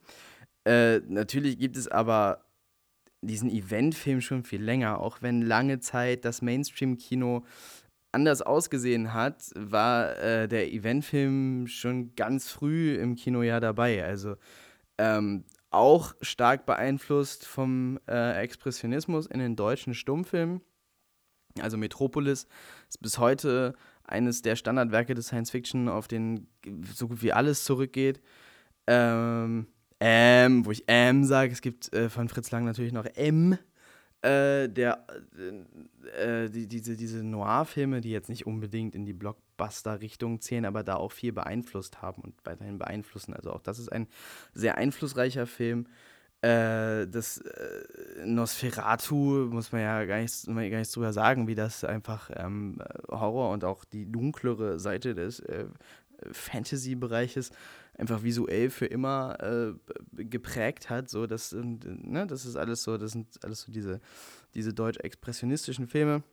A: Äh, natürlich gibt es aber diesen Eventfilm schon viel länger, auch wenn lange Zeit das Mainstream-Kino anders ausgesehen hat, war äh, der Eventfilm schon ganz früh im Kinojahr dabei. Also ähm, auch stark beeinflusst vom äh, Expressionismus in den deutschen Stummfilmen. Also Metropolis ist bis heute eines der Standardwerke des Science Fiction, auf den so gut wie alles zurückgeht. Ähm, ähm, wo ich M sage, es gibt äh, von Fritz Lang natürlich noch M, äh, der, äh, die, diese, diese Noir-Filme, die jetzt nicht unbedingt in die Blockbuster-Richtung zählen, aber da auch viel beeinflusst haben und weiterhin beeinflussen. Also auch das ist ein sehr einflussreicher Film. Äh, das äh, Nosferatu muss man ja gar nichts, gar nichts drüber sagen, wie das einfach ähm, Horror und auch die dunklere Seite des äh, Fantasy-Bereiches einfach visuell für immer äh, geprägt hat. So, das, ne, das ist alles so, das sind alles so diese, diese deutsch-expressionistischen Filme.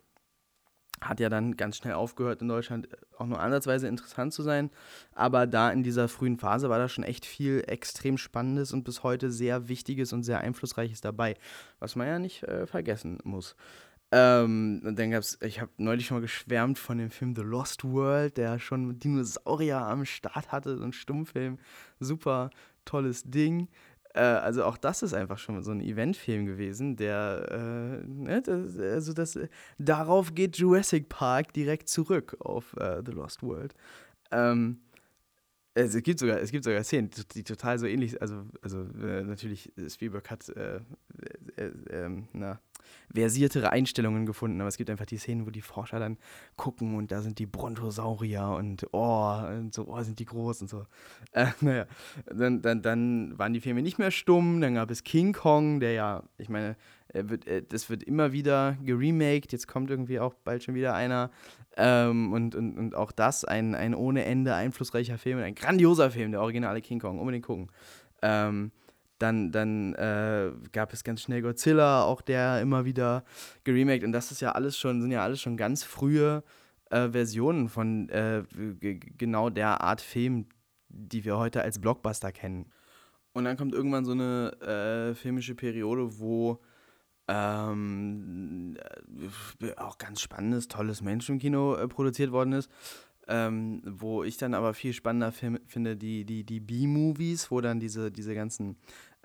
A: Hat ja dann ganz schnell aufgehört, in Deutschland auch nur ansatzweise interessant zu sein. Aber da in dieser frühen Phase war da schon echt viel extrem Spannendes und bis heute sehr Wichtiges und sehr Einflussreiches dabei, was man ja nicht äh, vergessen muss. Ähm, und dann gab's, ich habe neulich schon mal geschwärmt von dem Film The Lost World, der schon Dinosaurier am Start hatte, so ein Stummfilm, super tolles Ding. Äh, also auch das ist einfach schon so ein Eventfilm gewesen, der, äh, ne, das, also das, darauf geht Jurassic Park direkt zurück auf äh, The Lost World. Ähm, es gibt sogar, es gibt sogar Szenen, die total so ähnlich, also, also äh, natürlich, Spielberg hat, äh, äh, ähm, na, versiertere Einstellungen gefunden, aber es gibt einfach die Szenen, wo die Forscher dann gucken und da sind die Brontosaurier und oh, und so, oh, sind die groß und so. Äh, naja, dann, dann, dann waren die Filme nicht mehr stumm, dann gab es King Kong, der ja, ich meine, wird, das wird immer wieder geremaked, jetzt kommt irgendwie auch bald schon wieder einer. Ähm, und, und, und auch das ein, ein ohne Ende einflussreicher Film, ein grandioser Film, der originale King Kong, unbedingt gucken. Ähm, dann, dann äh, gab es ganz schnell Godzilla, auch der immer wieder geremaked. Und das ist ja alles schon, sind ja alles schon ganz frühe äh, Versionen von äh, genau der Art Film, die wir heute als Blockbuster kennen. Und dann kommt irgendwann so eine äh, filmische Periode, wo ähm, äh, auch ganz spannendes, tolles Menschenkino äh, produziert worden ist. Ähm, wo ich dann aber viel spannender finde, die, die, die B-Movies, wo dann diese, diese ganzen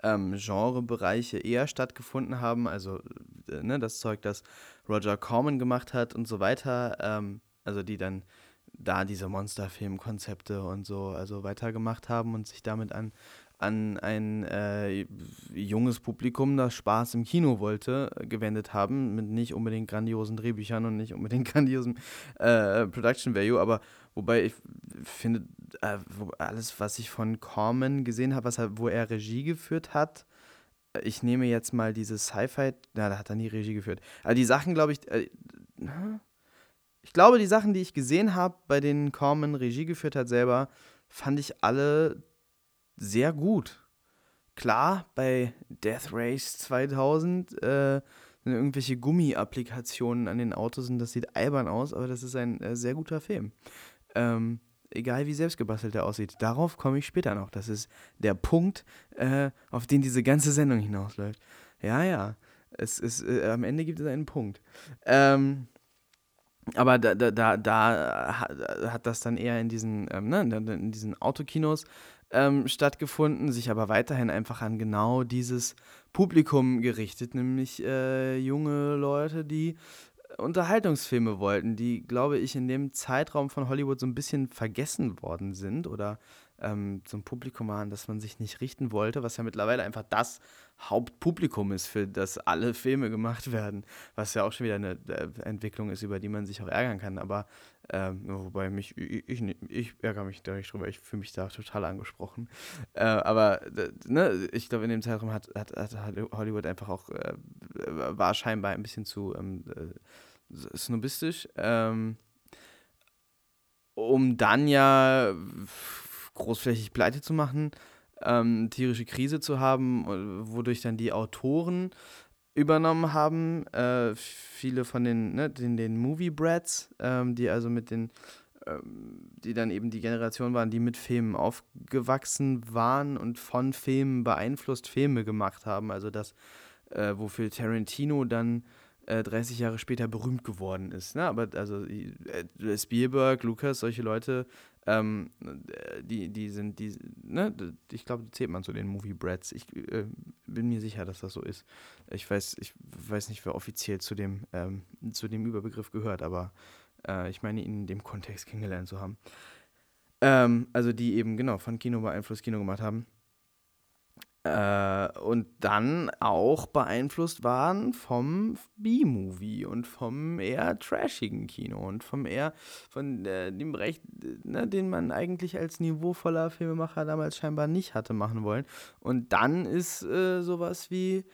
A: ähm, Genrebereiche eher stattgefunden haben. Also äh, ne, das Zeug, das Roger Corman gemacht hat und so weiter. Ähm, also die dann da diese Monsterfilmkonzepte und so also weitergemacht haben und sich damit an, an ein äh, junges Publikum, das Spaß im Kino wollte, gewendet haben, mit nicht unbedingt grandiosen Drehbüchern und nicht unbedingt grandiosem äh, Production Value, aber wobei ich finde, äh, alles, was ich von Corman gesehen habe, was wo er Regie geführt hat, äh, ich nehme jetzt mal dieses Sci-Fi, na, da hat er nie Regie geführt. Aber die Sachen, glaube ich, äh, ich glaube, die Sachen, die ich gesehen habe, bei denen Corman Regie geführt hat selber, fand ich alle sehr gut. Klar, bei Death Race 2000 äh, sind irgendwelche Gummi-Applikationen an den Autos und das sieht albern aus, aber das ist ein äh, sehr guter Film. Ähm, egal wie selbstgebastelt er aussieht. Darauf komme ich später noch. Das ist der Punkt, äh, auf den diese ganze Sendung hinausläuft. Ja, ja. Es ist, äh, am Ende gibt es einen Punkt. Ähm, aber da, da, da, da hat das dann eher in diesen, ähm, ne, in diesen Autokinos ähm, stattgefunden, sich aber weiterhin einfach an genau dieses Publikum gerichtet, nämlich äh, junge Leute, die Unterhaltungsfilme wollten, die, glaube ich, in dem Zeitraum von Hollywood so ein bisschen vergessen worden sind oder ähm, zum Publikum waren, dass man sich nicht richten wollte, was ja mittlerweile einfach das Hauptpublikum ist, für das alle Filme gemacht werden, was ja auch schon wieder eine äh, Entwicklung ist, über die man sich auch ärgern kann. Aber ähm, wobei mich, ich, ich, ich, ärgere mich da nicht drüber, ich fühle mich da total angesprochen. Äh, aber ne, ich glaube, in dem Zeitraum hat, hat, hat Hollywood einfach auch, äh, war scheinbar ein bisschen zu ähm, äh, snobistisch. Ähm, um dann ja großflächig pleite zu machen, ähm, tierische Krise zu haben, wodurch dann die Autoren übernommen haben. Äh, viele von den, ne, den, den Movie Brats, ähm, die also mit den, ähm, die dann eben die Generation waren, die mit Filmen aufgewachsen waren und von Filmen beeinflusst Filme gemacht haben. Also das, äh, wofür Tarantino dann 30 äh, Jahre später berühmt geworden ist. Ne? Aber also äh, Spielberg, Lucas, solche Leute ähm, die, die sind, die, ne, ich glaube, die zählt man zu den Movie Brats. Ich äh, bin mir sicher, dass das so ist. Ich weiß, ich weiß nicht, wer offiziell zu dem, ähm, zu dem Überbegriff gehört, aber äh, ich meine, ihn in dem Kontext kennengelernt zu haben. Ähm, also die eben, genau, von Kino beeinflusst Kino gemacht haben. Äh, und dann auch beeinflusst waren vom B-Movie und vom eher trashigen Kino und vom eher von äh, dem Recht, ne, den man eigentlich als niveauvoller Filmemacher damals scheinbar nicht hatte machen wollen. Und dann ist äh, sowas wie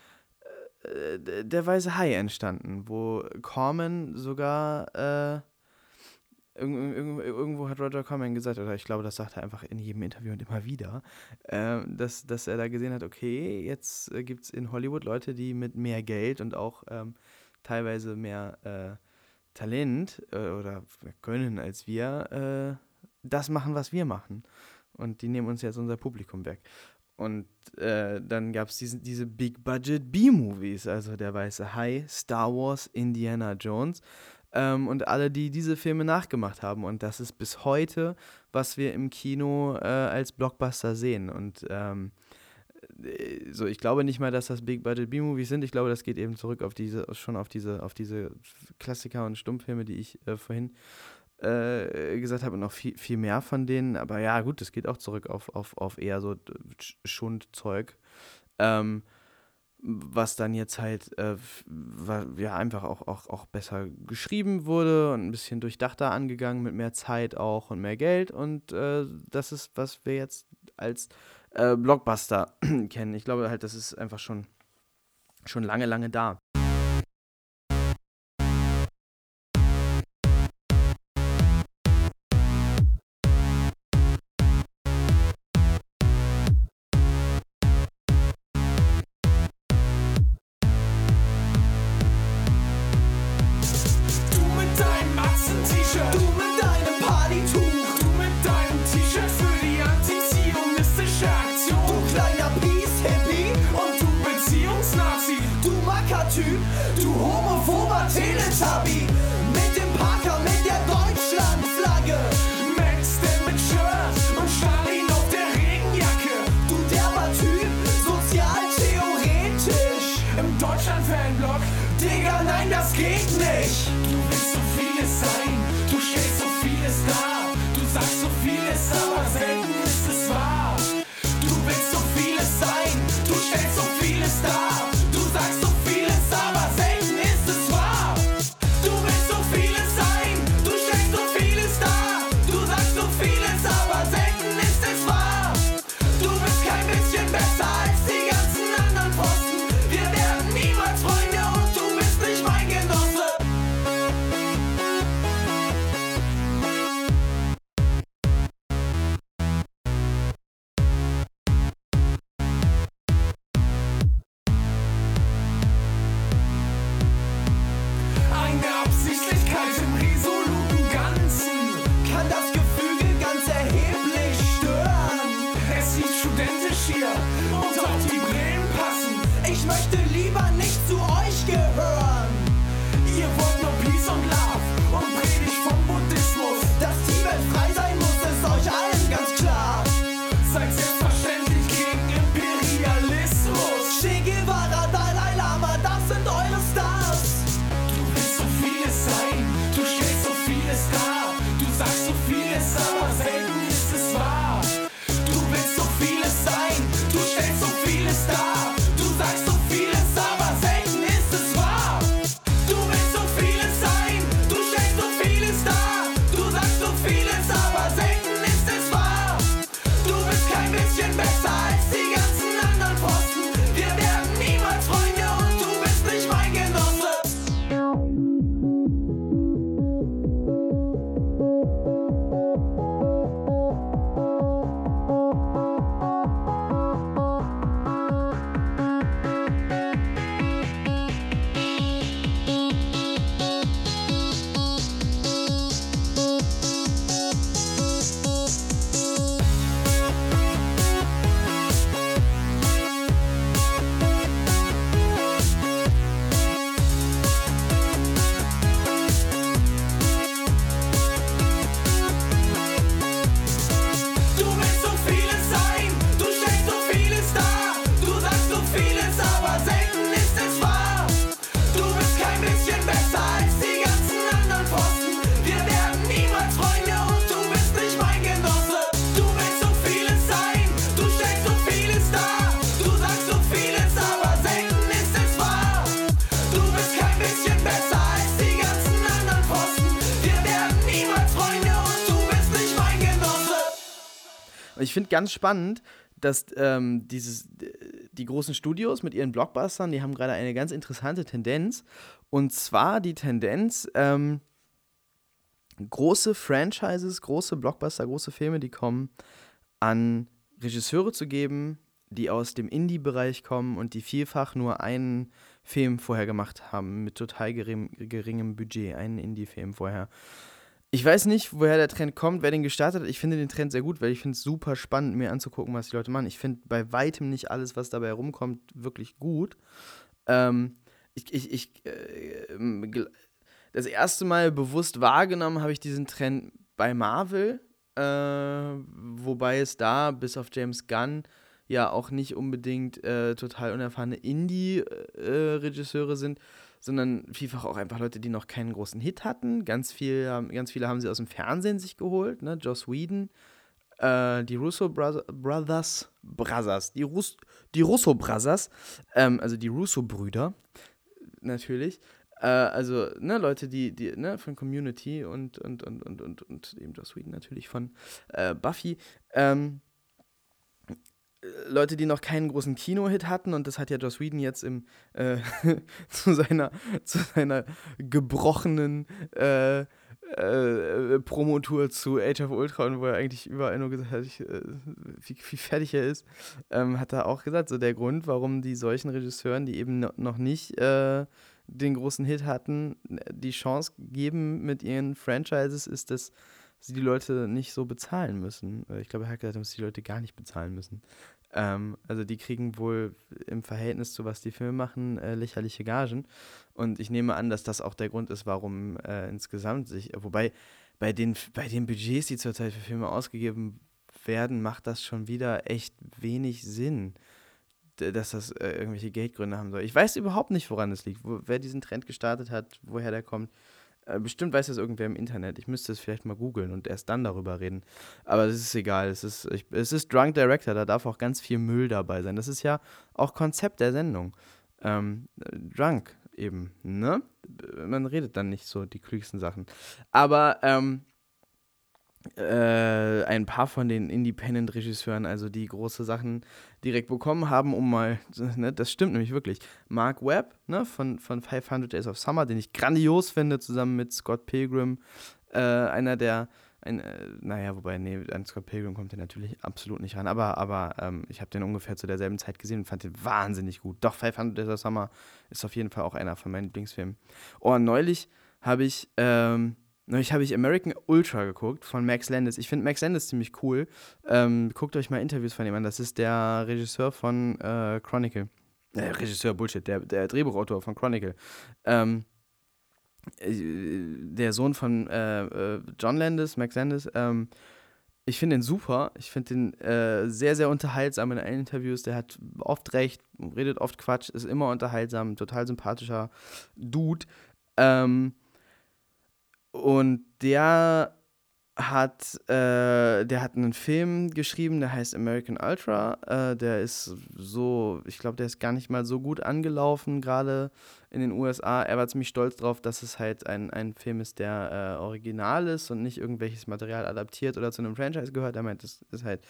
A: äh, Der Weiße Hai entstanden, wo Corman sogar äh, irgendwo hat Roger Corman gesagt, oder ich glaube, das sagt er einfach in jedem Interview und immer wieder, äh, dass, dass er da gesehen hat, okay, jetzt äh, gibt es in Hollywood Leute, die mit mehr Geld und auch ähm, teilweise mehr äh, Talent äh, oder können als wir das machen, was wir machen. Und die nehmen uns jetzt unser Publikum weg. Und äh, dann gab es diese, diese Big-Budget B-Movies, also der Weiße Hai, Star Wars, Indiana Jones ähm, und alle, die diese Filme nachgemacht haben. Und das ist bis heute, was wir im Kino äh, als Blockbuster sehen. Und ähm, äh, so, ich glaube nicht mal, dass das Big Budget B-Movies sind. Ich glaube, das geht eben zurück auf diese, schon auf diese, auf diese Klassiker und Stummfilme, die ich äh, vorhin äh, gesagt habe und noch viel, viel mehr von denen. Aber ja, gut, das geht auch zurück auf, auf, auf eher so Schundzeug. Ähm, was dann jetzt halt äh, ja einfach auch, auch, auch besser geschrieben wurde und ein bisschen durchdachter angegangen mit mehr Zeit auch und mehr Geld und äh, das ist, was wir jetzt als äh, Blockbuster kennen. Ich glaube halt, das ist einfach schon, schon lange, lange da. Ich finde ganz spannend, dass ähm, dieses, die großen Studios mit ihren Blockbustern, die haben gerade eine ganz interessante Tendenz. Und zwar die Tendenz, ähm, große Franchises, große Blockbuster, große Filme, die kommen, an Regisseure zu geben, die aus dem Indie-Bereich kommen und die vielfach nur einen Film vorher gemacht haben, mit total gering, geringem Budget, einen Indie-Film vorher. Ich weiß nicht, woher der Trend kommt, wer den gestartet hat. Ich finde den Trend sehr gut, weil ich finde es super spannend, mir anzugucken, was die Leute machen. Ich finde bei weitem nicht alles, was dabei rumkommt, wirklich gut. Ähm, ich, ich, ich äh, das erste Mal bewusst wahrgenommen habe ich diesen Trend bei Marvel, äh, wobei es da bis auf James Gunn ja auch nicht unbedingt äh, total unerfahrene Indie-Regisseure sind, sondern vielfach auch einfach Leute, die noch keinen großen Hit hatten. Ganz, viel, ganz viele haben sie aus dem Fernsehen sich geholt, ne? Joss Whedon, äh, die Russo Brothers, Brothers, die, Rus die Russo Brothers, ähm, also die Russo-Brüder, natürlich. Äh, also, ne, Leute, die, die, ne, von Community und, und, und, und, und, und eben Joss Whedon natürlich von äh, Buffy. Ähm, Leute, die noch keinen großen Kino-Hit hatten, und das hat ja Joss Whedon jetzt im, äh, zu, seiner, zu seiner gebrochenen äh, äh, Promotour zu Age of Ultron, wo er eigentlich überall nur gesagt hat, ich, äh, wie, wie, fertig er ist, ähm, hat er auch gesagt, so der Grund, warum die solchen Regisseuren, die eben noch nicht äh, den großen Hit hatten, die Chance geben mit ihren Franchises, ist, dass sie die Leute nicht so bezahlen müssen. Ich glaube, er hat gesagt, dass die Leute gar nicht bezahlen müssen. Ähm, also die kriegen wohl im Verhältnis zu was die Filme machen, äh, lächerliche Gagen. Und ich nehme an, dass das auch der Grund ist, warum äh, insgesamt sich, wobei bei den, bei den Budgets, die zurzeit für Filme ausgegeben werden, macht das schon wieder echt wenig Sinn, dass das äh, irgendwelche Geldgründe haben soll. Ich weiß überhaupt nicht, woran es liegt, wo, wer diesen Trend gestartet hat, woher der kommt. Äh, bestimmt weiß das irgendwer im Internet. Ich müsste es vielleicht mal googeln und erst dann darüber reden. Aber es ist egal. Es ist, ich, es ist Drunk Director, da darf auch ganz viel Müll dabei sein. Das ist ja auch Konzept der Sendung. Ähm, drunk eben, ne? Man redet dann nicht so die klügsten Sachen. Aber ähm, äh, ein paar von den Independent-Regisseuren, also die große Sachen direkt bekommen haben, um mal, ne, das stimmt nämlich wirklich. Mark Webb ne, von, von 500 Days of Summer, den ich grandios finde, zusammen mit Scott Pilgrim, äh, einer der, ein, äh, naja, wobei, nee, an Scott Pilgrim kommt er natürlich absolut nicht ran, aber, aber ähm, ich habe den ungefähr zu derselben Zeit gesehen und fand den wahnsinnig gut. Doch, 500 Days of Summer ist auf jeden Fall auch einer von meinen Lieblingsfilmen. Oh, neulich habe ich, ähm, Neulich habe ich American Ultra geguckt von Max Landis. Ich finde Max Landis ziemlich cool. Ähm, guckt euch mal Interviews von ihm an. Das ist der Regisseur von äh, Chronicle. Äh, Regisseur, Bullshit, der, der Drehbuchautor von Chronicle. Ähm, äh, der Sohn von äh, äh, John Landis, Max Landis. Ähm, ich finde ihn super. Ich finde ihn äh, sehr, sehr unterhaltsam in allen Interviews. Der hat oft recht, redet oft Quatsch, ist immer unterhaltsam, total sympathischer Dude. Ähm, und der hat, äh, der hat einen Film geschrieben, der heißt American Ultra. Äh, der ist so, ich glaube, der ist gar nicht mal so gut angelaufen, gerade in den USA. Er war ziemlich stolz darauf, dass es halt ein, ein Film ist, der äh, original ist und nicht irgendwelches Material adaptiert oder zu einem Franchise gehört. Er meint, das ist halt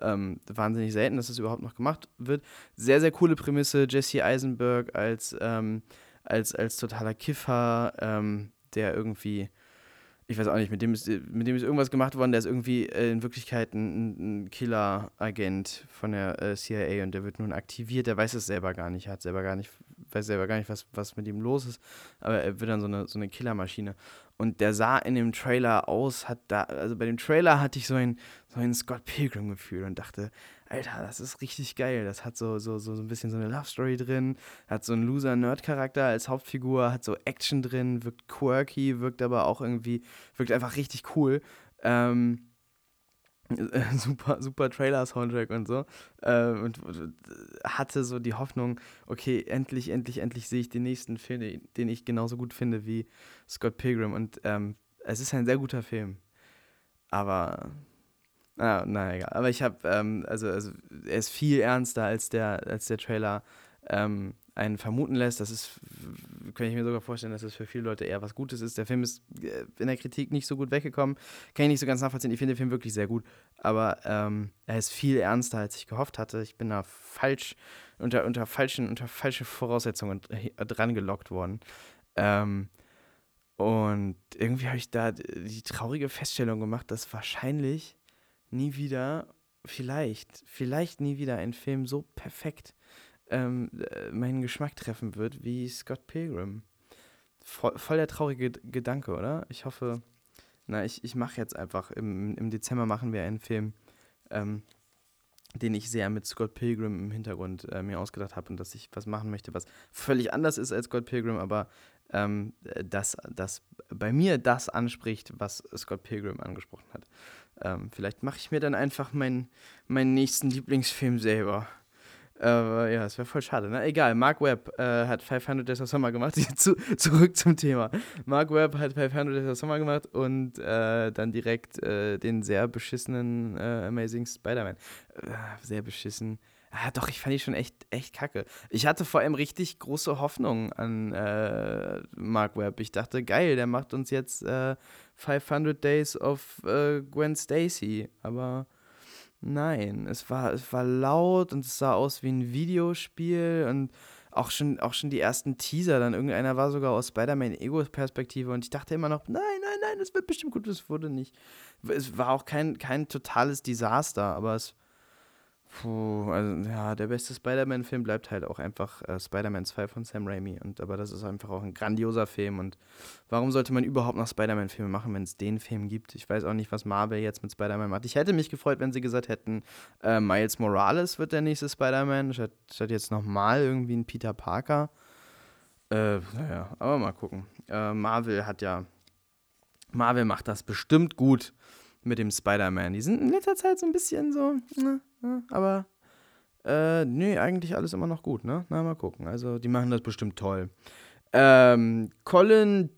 A: ähm, wahnsinnig selten, dass das überhaupt noch gemacht wird. Sehr, sehr coole Prämisse. Jesse Eisenberg als, ähm, als, als totaler Kiffer, ähm, der irgendwie ich weiß auch nicht, mit dem ist, mit dem ist irgendwas gemacht worden, der ist irgendwie äh, in Wirklichkeit ein, ein Killer-Agent von der äh, CIA und der wird nun aktiviert, der weiß es selber gar nicht, hat selber gar nicht, weiß selber gar nicht, was, was mit ihm los ist, aber er wird dann so eine, so eine Killermaschine. Und der sah in dem Trailer aus, hat da, also bei dem Trailer hatte ich so ein, so ein Scott Pilgrim-Gefühl und dachte, Alter, das ist richtig geil. Das hat so, so, so, ein bisschen so eine Love Story drin, hat so einen Loser-Nerd-Charakter als Hauptfigur, hat so Action drin, wirkt quirky, wirkt aber auch irgendwie, wirkt einfach richtig cool. Ähm, super, super Trailer-Soundtrack und so. Äh, und, und, hatte so die Hoffnung, okay, endlich, endlich, endlich sehe ich den nächsten Film, den ich genauso gut finde wie Scott Pilgrim. Und ähm, es ist ein sehr guter Film. Aber Ah, na egal. Aber ich habe, ähm, also, also er ist viel ernster als der, als der Trailer ähm, einen vermuten lässt. Das ist kann ich mir sogar vorstellen, dass es für viele Leute eher was Gutes ist. Der Film ist äh, in der Kritik nicht so gut weggekommen. Kann ich nicht so ganz nachvollziehen. Ich finde den Film wirklich sehr gut. Aber ähm, er ist viel ernster, als ich gehofft hatte. Ich bin da falsch, unter, unter, falschen, unter falsche Voraussetzungen dran gelockt worden. Ähm, und irgendwie habe ich da die traurige Feststellung gemacht, dass wahrscheinlich nie wieder, vielleicht, vielleicht nie wieder ein Film so perfekt ähm, äh, meinen Geschmack treffen wird wie Scott Pilgrim. Voll, voll der traurige Gedanke, oder? Ich hoffe, na, ich, ich mache jetzt einfach, im, im Dezember machen wir einen Film, ähm, den ich sehr mit Scott Pilgrim im Hintergrund äh, mir ausgedacht habe und dass ich was machen möchte, was völlig anders ist als Scott Pilgrim, aber ähm, das, das bei mir das anspricht, was Scott Pilgrim angesprochen hat. Ähm, vielleicht mache ich mir dann einfach meinen, meinen nächsten Lieblingsfilm selber. Aber ja, es wäre voll schade. Ne? Egal, Mark Webb äh, hat 500 Days of Summer gemacht. Zu, zurück zum Thema. Mark Webb hat 500 Days of Summer gemacht und äh, dann direkt äh, den sehr beschissenen äh, Amazing Spider-Man. Äh, sehr beschissen. Ah, doch, ich fand die schon echt, echt kacke. Ich hatte vor allem richtig große Hoffnung an äh, Mark Webb. Ich dachte, geil, der macht uns jetzt 500 Days of Gwen Stacy. Aber Nein, es war, es war laut und es sah aus wie ein Videospiel und auch schon, auch schon die ersten Teaser, dann irgendeiner war sogar aus Spider-Man Ego-Perspektive und ich dachte immer noch, nein, nein, nein, das wird bestimmt gut, das wurde nicht. Es war auch kein, kein totales Desaster, aber es, Puh, also ja, der beste Spider-Man-Film bleibt halt auch einfach äh, Spider-Man 2 von Sam Raimi. Und, aber das ist einfach auch ein grandioser Film. Und warum sollte man überhaupt noch Spider-Man-Filme machen, wenn es den Film gibt? Ich weiß auch nicht, was Marvel jetzt mit Spider-Man macht. Ich hätte mich gefreut, wenn sie gesagt hätten, äh, Miles Morales wird der nächste Spider-Man, statt, statt jetzt nochmal irgendwie ein Peter Parker. Äh, naja, aber mal gucken. Äh, Marvel hat ja. Marvel macht das bestimmt gut mit dem Spider-Man. Die sind in letzter Zeit so ein bisschen so, ne, ne, aber äh, nee, eigentlich alles immer noch gut, ne? Na, mal gucken. Also, die machen das bestimmt toll. Ähm, Colin,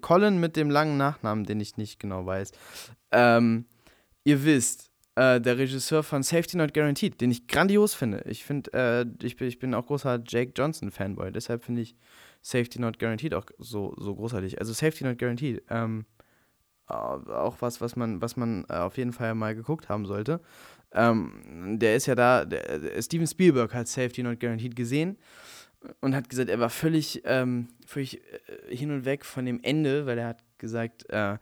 A: Colin mit dem langen Nachnamen, den ich nicht genau weiß. Ähm, ihr wisst, äh, der Regisseur von Safety Not Guaranteed, den ich grandios finde. Ich finde, äh, ich, bin, ich bin auch großer Jake Johnson Fanboy, deshalb finde ich Safety Not Guaranteed auch so, so großartig. Also Safety Not Guaranteed, ähm, auch was, was man, was man äh, auf jeden Fall mal geguckt haben sollte. Ähm, der ist ja da, der, Steven Spielberg hat Safety Not Guaranteed gesehen und hat gesagt, er war völlig, ähm, völlig äh, hin und weg von dem Ende, weil er hat gesagt, äh,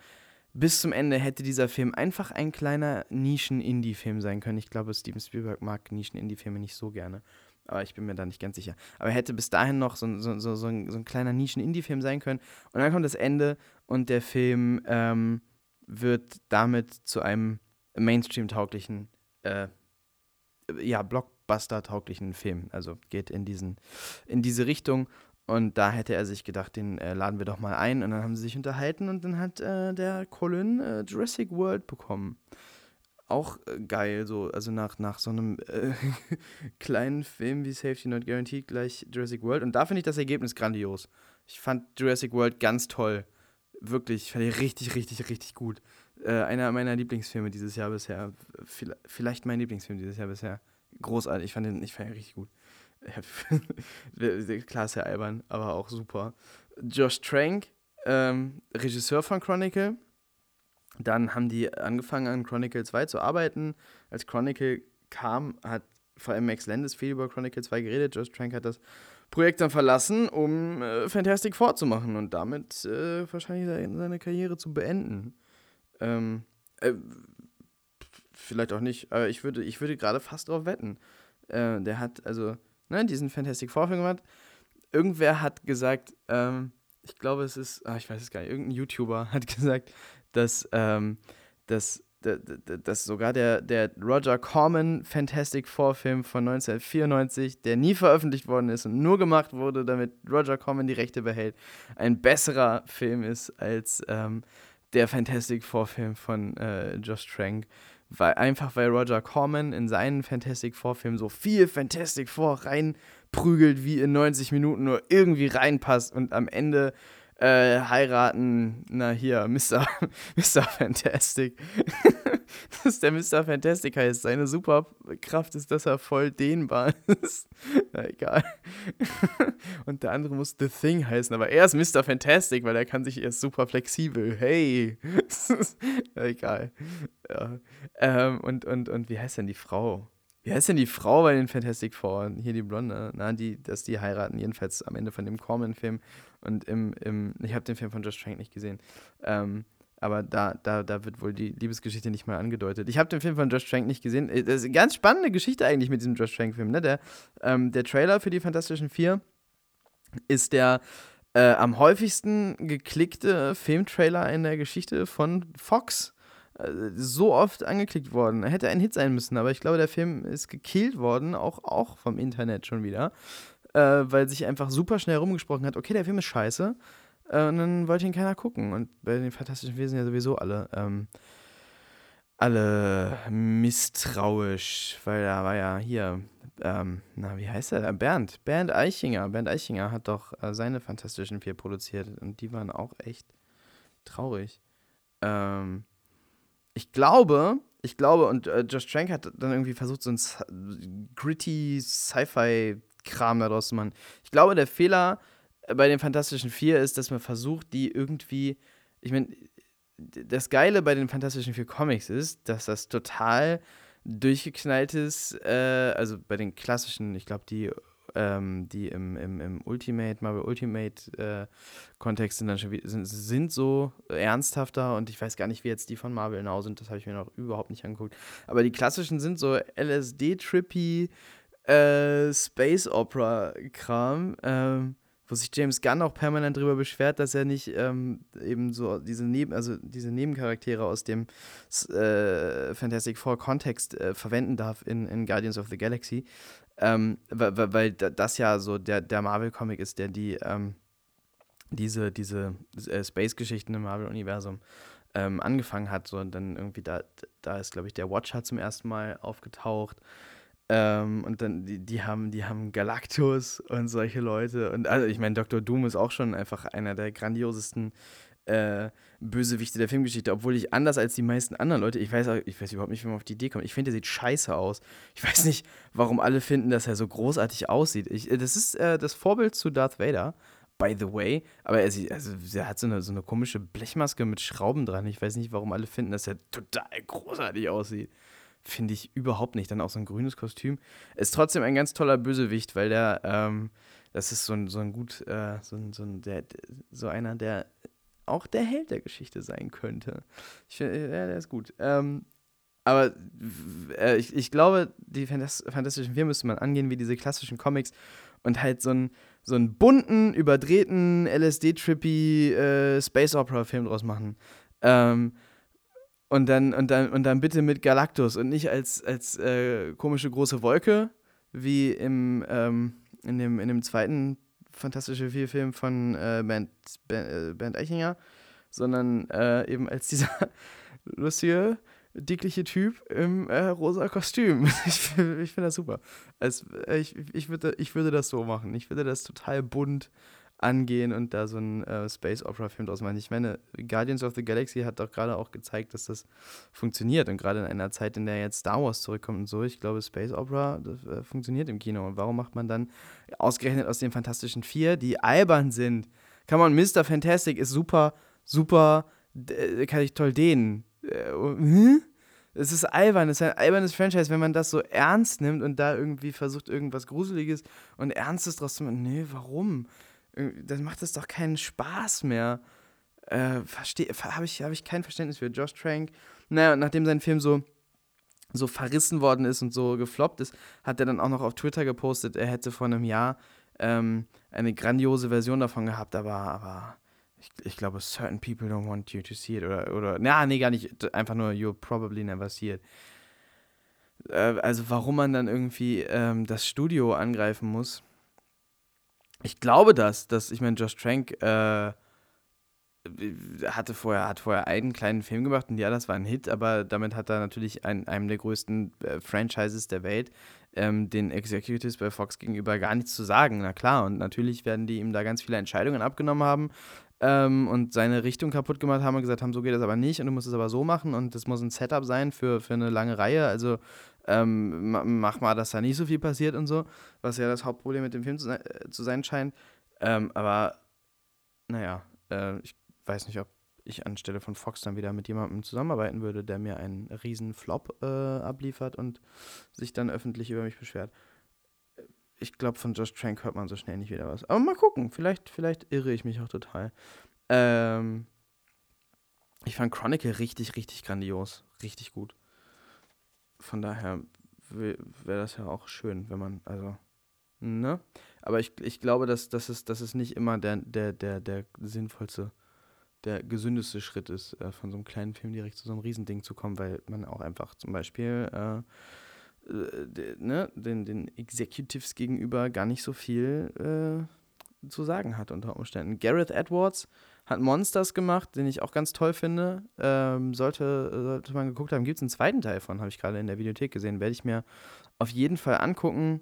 A: bis zum Ende hätte dieser Film einfach ein kleiner Nischen-Indie-Film sein können. Ich glaube, Steven Spielberg mag Nischen-Indie-Filme nicht so gerne aber ich bin mir da nicht ganz sicher. Aber er hätte bis dahin noch so, so, so, so, ein, so ein kleiner Nischen-Indie-Film sein können. Und dann kommt das Ende und der Film ähm, wird damit zu einem Mainstream-tauglichen, äh, ja, Blockbuster-tauglichen Film. Also geht in, diesen, in diese Richtung. Und da hätte er sich gedacht, den äh, laden wir doch mal ein. Und dann haben sie sich unterhalten und dann hat äh, der Colin äh, Jurassic World bekommen auch äh, geil, so, also nach, nach so einem äh, kleinen Film wie Safety Not Guaranteed gleich Jurassic World. Und da finde ich das Ergebnis grandios. Ich fand Jurassic World ganz toll. Wirklich, ich fand ihn richtig, richtig, richtig gut. Äh, einer meiner Lieblingsfilme dieses Jahr bisher. Vielleicht mein Lieblingsfilm dieses Jahr bisher. Großartig, ich fand ihn, ich fand ihn richtig gut. Klar ist ja albern, aber auch super. Josh Trank, ähm, Regisseur von Chronicle, dann haben die angefangen an Chronicle 2 zu arbeiten. Als Chronicle kam, hat vor allem Max Landis viel über Chronicle 2 geredet. Josh Trank hat das Projekt dann verlassen, um äh, Fantastic fortzumachen und damit äh, wahrscheinlich seine Karriere zu beenden. Ähm, äh, vielleicht auch nicht, aber ich würde, ich würde gerade fast darauf wetten. Äh, der hat also ne, diesen Fantastic Four Film gemacht. Irgendwer hat gesagt, ähm, ich glaube, es ist, ah, ich weiß es gar nicht, irgendein YouTuber hat gesagt, dass, ähm, dass, dass sogar der, der Roger Corman Fantastic Four Film von 1994, der nie veröffentlicht worden ist und nur gemacht wurde, damit Roger Corman die Rechte behält, ein besserer Film ist als ähm, der Fantastic Four Film von äh, Josh Trank. Weil, einfach weil Roger Corman in seinen Fantastic Four Film so viel Fantastic Four reinprügelt, wie in 90 Minuten nur irgendwie reinpasst und am Ende äh, heiraten, na hier, Mr. Mr. Fantastic. dass der Mr. Fantastic heißt. Seine Superkraft ist, dass er voll dehnbar ist. Na egal. Und der andere muss The Thing heißen, aber er ist Mr. Fantastic, weil er kann sich erst super flexibel. Hey. Na egal. Ja. Ähm, und, und, und wie heißt denn die Frau? Wie heißt denn die Frau bei den Fantastic Four? Hier die Blonde. Na, die, dass die heiraten, jedenfalls am Ende von dem Corman-Film. Und im, im ich habe den Film von Josh Trank nicht gesehen. Ähm, aber da, da, da wird wohl die Liebesgeschichte nicht mal angedeutet. Ich habe den Film von Josh Trank nicht gesehen. Äh, das ist eine ganz spannende Geschichte eigentlich mit diesem Josh Trank-Film. Ne? Der, ähm, der Trailer für die Fantastischen Vier ist der äh, am häufigsten geklickte Filmtrailer in der Geschichte von Fox. Äh, so oft angeklickt worden. Er hätte ein Hit sein müssen, aber ich glaube, der Film ist gekillt worden, auch, auch vom Internet schon wieder. Äh, weil sich einfach super schnell rumgesprochen hat, okay, der Film ist scheiße äh, und dann wollte ihn keiner gucken. Und bei den Fantastischen Wesen ja sowieso alle, ähm, alle misstrauisch, weil da war ja hier, ähm, na, wie heißt der? Bernd. Bernd Eichinger. Bernd Eichinger hat doch äh, seine Fantastischen Vier produziert und die waren auch echt traurig. Ähm, ich glaube, ich glaube, und äh, Josh Trank hat dann irgendwie versucht, so ein gritty Sci-Fi-Kram daraus zu machen. Ich glaube, der Fehler bei den Fantastischen Vier ist, dass man versucht, die irgendwie, ich meine, das Geile bei den Fantastischen Vier Comics ist, dass das total durchgeknalltes, äh, also bei den klassischen, ich glaube, die, ähm, die im, im, im Ultimate, Marvel Ultimate äh, Kontext sind dann schon sind, sind so ernsthafter und ich weiß gar nicht, wie jetzt die von Marvel genau sind, das habe ich mir noch überhaupt nicht angeguckt. Aber die klassischen sind so LSD-trippy, äh, Space Opera-Kram. Ähm, wo sich James Gunn auch permanent darüber beschwert, dass er nicht ähm, eben so diese Neben, also diese Nebencharaktere aus dem äh, Fantastic Four Kontext äh, verwenden darf in, in Guardians of the Galaxy. Ähm, weil, weil das ja so der, der Marvel-Comic ist, der die ähm, diese, diese äh, Space-Geschichten im Marvel-Universum ähm, angefangen hat. So, und dann irgendwie da, da ist, glaube ich, der Watcher zum ersten Mal aufgetaucht. Ähm, und dann, die, die, haben, die haben Galactus und solche Leute. Und also, ich meine, Dr. Doom ist auch schon einfach einer der grandiosesten äh, Bösewichte der Filmgeschichte, obwohl ich anders als die meisten anderen Leute, ich weiß, ich weiß überhaupt nicht, wie man auf die Idee kommt. Ich finde, der sieht scheiße aus. Ich weiß nicht, warum alle finden, dass er so großartig aussieht. Ich, äh, das ist äh, das Vorbild zu Darth Vader, by the way. Aber er, sieht, also, er hat so eine, so eine komische Blechmaske mit Schrauben dran. Ich weiß nicht, warum alle finden, dass er total großartig aussieht finde ich überhaupt nicht. Dann auch so ein grünes Kostüm. Ist trotzdem ein ganz toller Bösewicht, weil der, ähm, das ist so ein, so ein gut, äh, so, ein, so, ein, der, so einer, der auch der Held der Geschichte sein könnte. Ich finde, ja, der ist gut. Ähm, aber äh, ich, ich glaube, die Fantastischen Vier müsste man angehen wie diese klassischen Comics und halt so einen, so bunten, überdrehten, LSD-trippy äh, Space-Opera-Film draus machen. Ähm, und dann, und dann, und dann bitte mit Galactus und nicht als, als äh, komische große Wolke, wie im, ähm, in, dem, in dem zweiten Fantastische Vier-Film von äh, Bernd, Bernd, Bernd Eichinger, sondern äh, eben als dieser lustige, dickliche Typ im äh, rosa Kostüm. Ich, ich finde das super. Als, äh, ich, ich, würde, ich würde das so machen. Ich würde das total bunt angehen und da so einen äh, Space Opera Film draus machen. Ich meine, Guardians of the Galaxy hat doch gerade auch gezeigt, dass das funktioniert und gerade in einer Zeit, in der jetzt Star Wars zurückkommt und so, ich glaube, Space Opera das, äh, funktioniert im Kino. Und warum macht man dann ausgerechnet aus den Fantastischen Vier, die albern sind? Kann man, Mr. Fantastic ist super, super, äh, kann ich toll dehnen. Äh, hm? Es ist albern, es ist ein albernes Franchise, wenn man das so ernst nimmt und da irgendwie versucht, irgendwas Gruseliges und Ernstes draus zu machen. Nee, warum? Dann macht es doch keinen Spaß mehr. Äh, habe ich, hab ich kein Verständnis für. Josh Trank, naja, nachdem sein Film so, so verrissen worden ist und so gefloppt ist, hat er dann auch noch auf Twitter gepostet, er hätte vor einem Jahr ähm, eine grandiose Version davon gehabt, aber, aber ich, ich, glaube, certain people don't want you to see it. Oder, oder, na, nee, gar nicht. Einfach nur, you'll probably never see it. Äh, also, warum man dann irgendwie ähm, das Studio angreifen muss ich glaube das, dass, ich meine, Josh Trank äh, hatte vorher, hat vorher einen kleinen Film gemacht und ja, das war ein Hit, aber damit hat er natürlich ein, einem der größten äh, Franchises der Welt ähm, den Executives bei Fox gegenüber gar nichts zu sagen. Na klar, und natürlich werden die ihm da ganz viele Entscheidungen abgenommen haben ähm, und seine Richtung kaputt gemacht haben und gesagt haben, so geht das aber nicht und du musst es aber so machen und das muss ein Setup sein für, für eine lange Reihe. Also ähm, mach mal, dass da nicht so viel passiert und so, was ja das Hauptproblem mit dem Film zu, äh, zu sein scheint. Ähm, aber naja, äh, ich weiß nicht, ob ich anstelle von Fox dann wieder mit jemandem zusammenarbeiten würde, der mir einen riesen Flop äh, abliefert und sich dann öffentlich über mich beschwert. Ich glaube, von Josh Trank hört man so schnell nicht wieder was. Aber mal gucken, vielleicht, vielleicht irre ich mich auch total. Ähm, ich fand Chronicle richtig, richtig grandios. Richtig gut. Von daher wäre das ja auch schön, wenn man, also, ne? Aber ich, ich glaube, dass, dass, es, dass es nicht immer der, der, der, der sinnvollste der gesündeste Schritt ist, äh, von so einem kleinen Film direkt zu so einem Riesending zu kommen, weil man auch einfach zum Beispiel äh, äh, ne, den, den Executives gegenüber gar nicht so viel äh, zu sagen hat unter Umständen. Gareth Edwards hat Monsters gemacht, den ich auch ganz toll finde. Ähm, sollte, sollte man geguckt haben, gibt es einen zweiten Teil von, habe ich gerade in der Videothek gesehen. Werde ich mir auf jeden Fall angucken.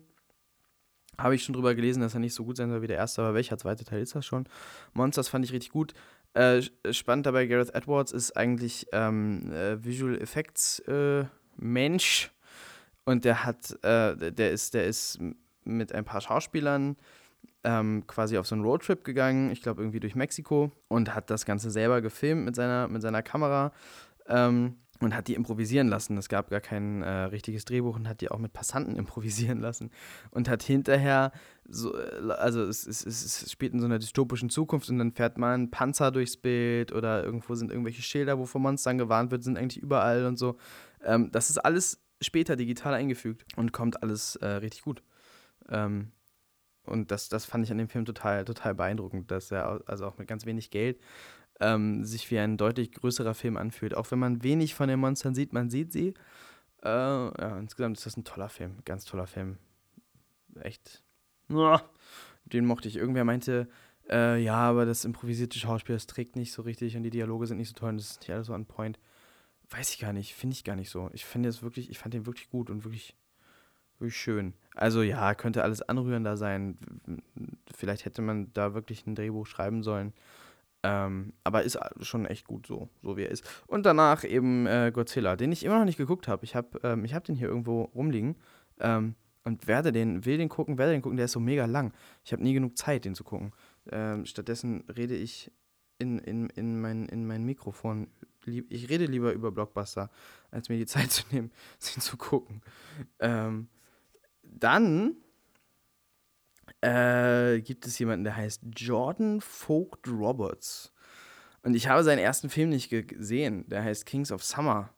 A: Habe ich schon drüber gelesen, dass er nicht so gut sein soll wie der erste, aber welcher zweite Teil ist das schon? Monsters fand ich richtig gut. Äh, spannend dabei, Gareth Edwards ist eigentlich ähm, äh, Visual Effects äh, Mensch und der hat, äh, der ist, der ist mit ein paar Schauspielern ähm, quasi auf so einen Roadtrip gegangen, ich glaube irgendwie durch Mexiko und hat das Ganze selber gefilmt mit seiner, mit seiner Kamera. Ähm, und hat die improvisieren lassen. Es gab gar kein äh, richtiges Drehbuch und hat die auch mit Passanten improvisieren lassen. Und hat hinterher, so, äh, also es, es, es, spielt in so einer dystopischen Zukunft und dann fährt mal ein Panzer durchs Bild oder irgendwo sind irgendwelche Schilder, wo vor Monstern gewarnt wird, sind eigentlich überall und so. Ähm, das ist alles später digital eingefügt und kommt alles äh, richtig gut. Ähm, und das, das fand ich an dem Film total, total beeindruckend, dass er also auch mit ganz wenig Geld ähm, sich wie ein deutlich größerer Film anfühlt. Auch wenn man wenig von den Monstern sieht, man sieht sie. Äh, ja, insgesamt ist das ein toller Film, ganz toller Film. Echt. Den mochte ich. Irgendwer meinte, äh, ja, aber das improvisierte Schauspiel, das trägt nicht so richtig und die Dialoge sind nicht so toll und das ist nicht alles so on point. Weiß ich gar nicht, finde ich gar nicht so. Ich finde es wirklich, ich fand den wirklich gut und wirklich, wirklich schön. Also ja, könnte alles anrührender sein. Vielleicht hätte man da wirklich ein Drehbuch schreiben sollen. Ähm, aber ist schon echt gut so, so wie er ist. Und danach eben äh, Godzilla, den ich immer noch nicht geguckt habe. Ich habe ähm, hab den hier irgendwo rumliegen ähm, und werde den, will den gucken, werde den gucken, der ist so mega lang. Ich habe nie genug Zeit, den zu gucken. Ähm, stattdessen rede ich in, in, in, mein, in mein Mikrofon. Ich rede lieber über Blockbuster, als mir die Zeit zu nehmen, sie zu gucken. Ähm, dann äh, gibt es jemanden, der heißt Jordan Vogt Roberts. Und ich habe seinen ersten Film nicht gesehen. Der heißt Kings of Summer.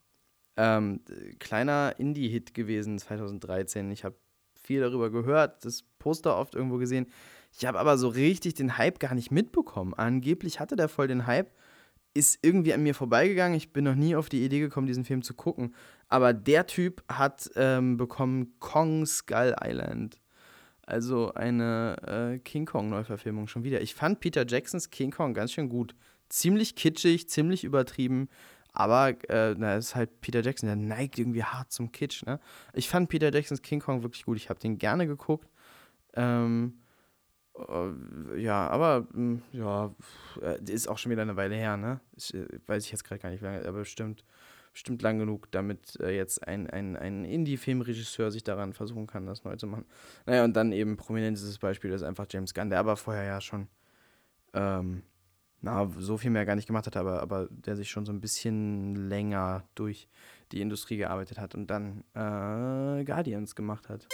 A: Ähm, kleiner Indie-Hit gewesen 2013. Ich habe viel darüber gehört, das Poster oft irgendwo gesehen. Ich habe aber so richtig den Hype gar nicht mitbekommen. Angeblich hatte der voll den Hype. Ist irgendwie an mir vorbeigegangen. Ich bin noch nie auf die Idee gekommen, diesen Film zu gucken. Aber der Typ hat ähm, bekommen Kong Skull Island also eine äh, King Kong-Neuverfilmung schon wieder. Ich fand Peter Jacksons King Kong ganz schön gut. Ziemlich kitschig, ziemlich übertrieben. Aber äh, na, ist halt Peter Jackson, der neigt irgendwie hart zum Kitsch. Ne? Ich fand Peter Jacksons King Kong wirklich gut. Ich habe den gerne geguckt. Ähm, äh, ja, aber hm, ja, äh, ist auch schon wieder eine Weile her. Ne? Ich, äh, weiß ich jetzt gerade gar nicht, aber bestimmt bestimmt lang genug, damit jetzt ein, ein, ein Indie-Filmregisseur sich daran versuchen kann, das neu zu machen. Naja, und dann eben prominentes Beispiel ist einfach James Gunn, der aber vorher ja schon, ähm, na, so viel mehr gar nicht gemacht hat, aber, aber der sich schon so ein bisschen länger durch die Industrie gearbeitet hat und dann äh, Guardians gemacht hat.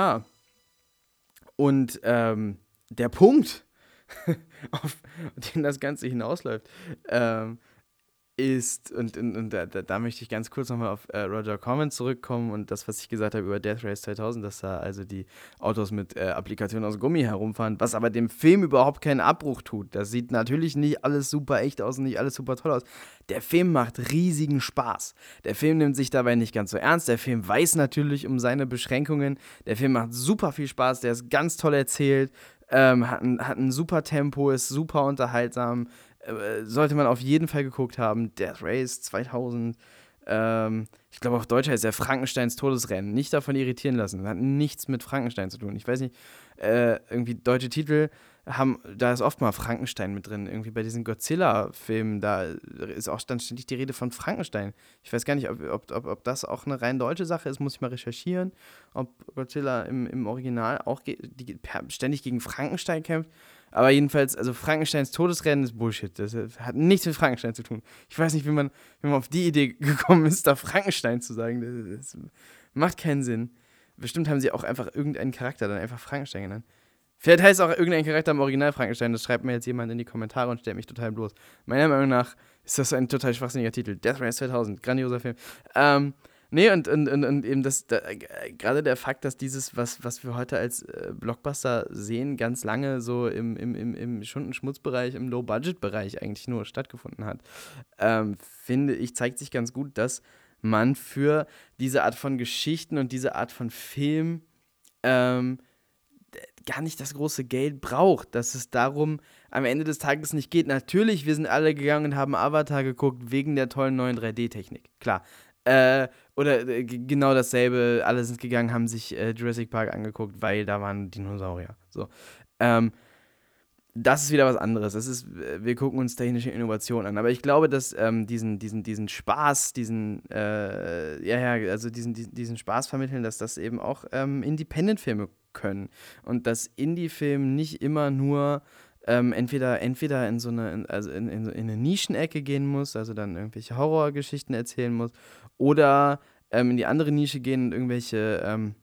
A: Tja. Und ähm, der Punkt, auf den das Ganze hinausläuft, ähm, ist, und, und, und da, da, möchte ich ganz kurz nochmal auf äh, Roger Corman zurückkommen und das, was ich gesagt habe über Death Race 2000, dass da also die Autos mit äh, Applikationen aus Gummi herumfahren, was aber dem Film überhaupt keinen Abbruch tut. Das sieht natürlich nicht alles super echt aus und nicht alles super toll aus. Der Film macht riesigen Spaß. Der Film nimmt sich dabei nicht ganz so ernst. Der Film weiß natürlich um seine Beschränkungen. Der Film macht super viel Spaß. Der ist ganz toll erzählt. Ähm, hat, ein, hat ein super Tempo, ist super unterhaltsam. Äh, sollte man auf jeden Fall geguckt haben. Death Race 2000. Ähm, ich glaube, auf Deutsch heißt er Frankensteins Todesrennen. Nicht davon irritieren lassen. Hat nichts mit Frankenstein zu tun. Ich weiß nicht, äh, irgendwie deutsche Titel haben, da ist oft mal Frankenstein mit drin. Irgendwie bei diesen Godzilla-Filmen, da ist auch dann ständig die Rede von Frankenstein. Ich weiß gar nicht, ob, ob, ob, ob das auch eine rein deutsche Sache ist, muss ich mal recherchieren. Ob Godzilla im, im Original auch ge ständig gegen Frankenstein kämpft. Aber jedenfalls, also Frankensteins Todesrennen ist Bullshit. Das hat nichts mit Frankenstein zu tun. Ich weiß nicht, wie man, wie man auf die Idee gekommen ist, da Frankenstein zu sagen. Das, das macht keinen Sinn. Bestimmt haben sie auch einfach irgendeinen Charakter dann einfach Frankenstein genannt. Vielleicht heißt auch irgendein Charakter im Original Frankenstein. Das schreibt mir jetzt jemand in die Kommentare und stellt mich total bloß. Meiner Meinung nach ist das ein total schwachsinniger Titel. Death Race 2000, grandioser Film. Ähm, nee, und, und, und, und eben das, da, äh, gerade der Fakt, dass dieses, was, was wir heute als äh, Blockbuster sehen, ganz lange so im, im, im, im Schund- und Schmutzbereich, im Low-Budget-Bereich eigentlich nur stattgefunden hat, ähm, finde ich, zeigt sich ganz gut, dass man für diese Art von Geschichten und diese Art von Film ähm, gar nicht das große Geld braucht, dass es darum am Ende des Tages nicht geht. Natürlich, wir sind alle gegangen und haben Avatar geguckt wegen der tollen neuen 3D-Technik. Klar. Äh, oder äh, genau dasselbe, alle sind gegangen, haben sich äh, Jurassic Park angeguckt, weil da waren Dinosaurier. So. Ähm, das ist wieder was anderes. Das ist, wir gucken uns technische Innovation an. Aber ich glaube, dass ähm, diesen, diesen, diesen Spaß, diesen, äh, ja, ja, also diesen, diesen, Spaß vermitteln, dass das eben auch ähm, Independent-Filme können. Und dass Indie-Film nicht immer nur ähm, entweder, entweder in so eine, in, also in, in, in eine Nischenecke gehen muss, also dann irgendwelche Horrorgeschichten erzählen muss, oder ähm, in die andere Nische gehen und irgendwelche ähm,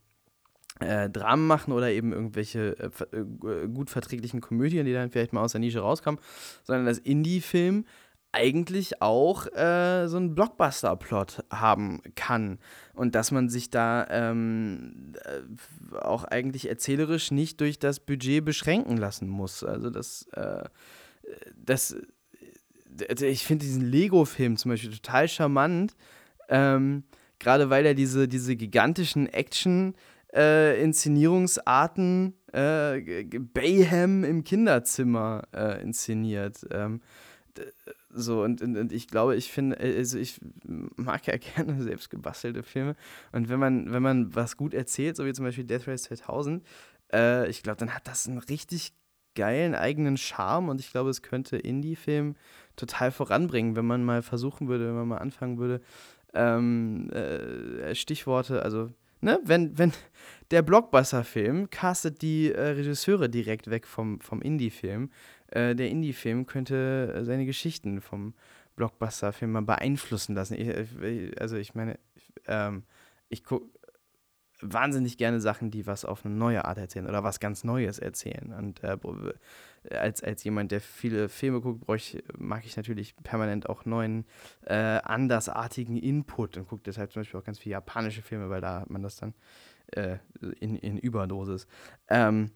A: äh, Dramen machen oder eben irgendwelche äh, ver- äh, gut verträglichen Komödien, die dann vielleicht mal aus der Nische rauskommen, sondern dass Indie-Film eigentlich auch äh, so einen Blockbuster-Plot haben kann und dass man sich da ähm, äh, auch eigentlich erzählerisch nicht durch das Budget beschränken lassen muss. Also das, äh, das ich finde diesen Lego-Film zum Beispiel total charmant, ähm, gerade weil er diese, diese gigantischen Action- äh, äh, Bayham im Kinderzimmer äh, inszeniert. Ähm, so, und, und, und, ich glaube, ich finde, äh, also ich mag ja gerne selbst gebastelte Filme. Und wenn man, wenn man was gut erzählt, so wie zum Beispiel Death Race 2000, äh, ich glaube, dann hat das einen richtig geilen eigenen Charme und ich glaube, es könnte Indie-Film total voranbringen, wenn man mal versuchen würde, wenn man mal anfangen würde, ähm, äh, Stichworte, also ne, wenn, wenn der Blockbuster-Film castet die äh, Regisseure direkt weg vom, vom Indie-Film. Äh, der Indie-Film könnte äh, seine Geschichten vom Blockbuster-Film mal beeinflussen lassen. Ich, äh, also ich meine, ähm, ich gucke wahnsinnig gerne Sachen, die was auf eine neue Art erzählen oder was ganz Neues erzählen. Und äh, als, als jemand, der viele Filme guckt, ich, mag ich natürlich permanent auch neuen, äh, andersartigen Input und gucke deshalb zum Beispiel auch ganz viele japanische Filme, weil da hat man das dann äh, in, in Überdosis. Ähm,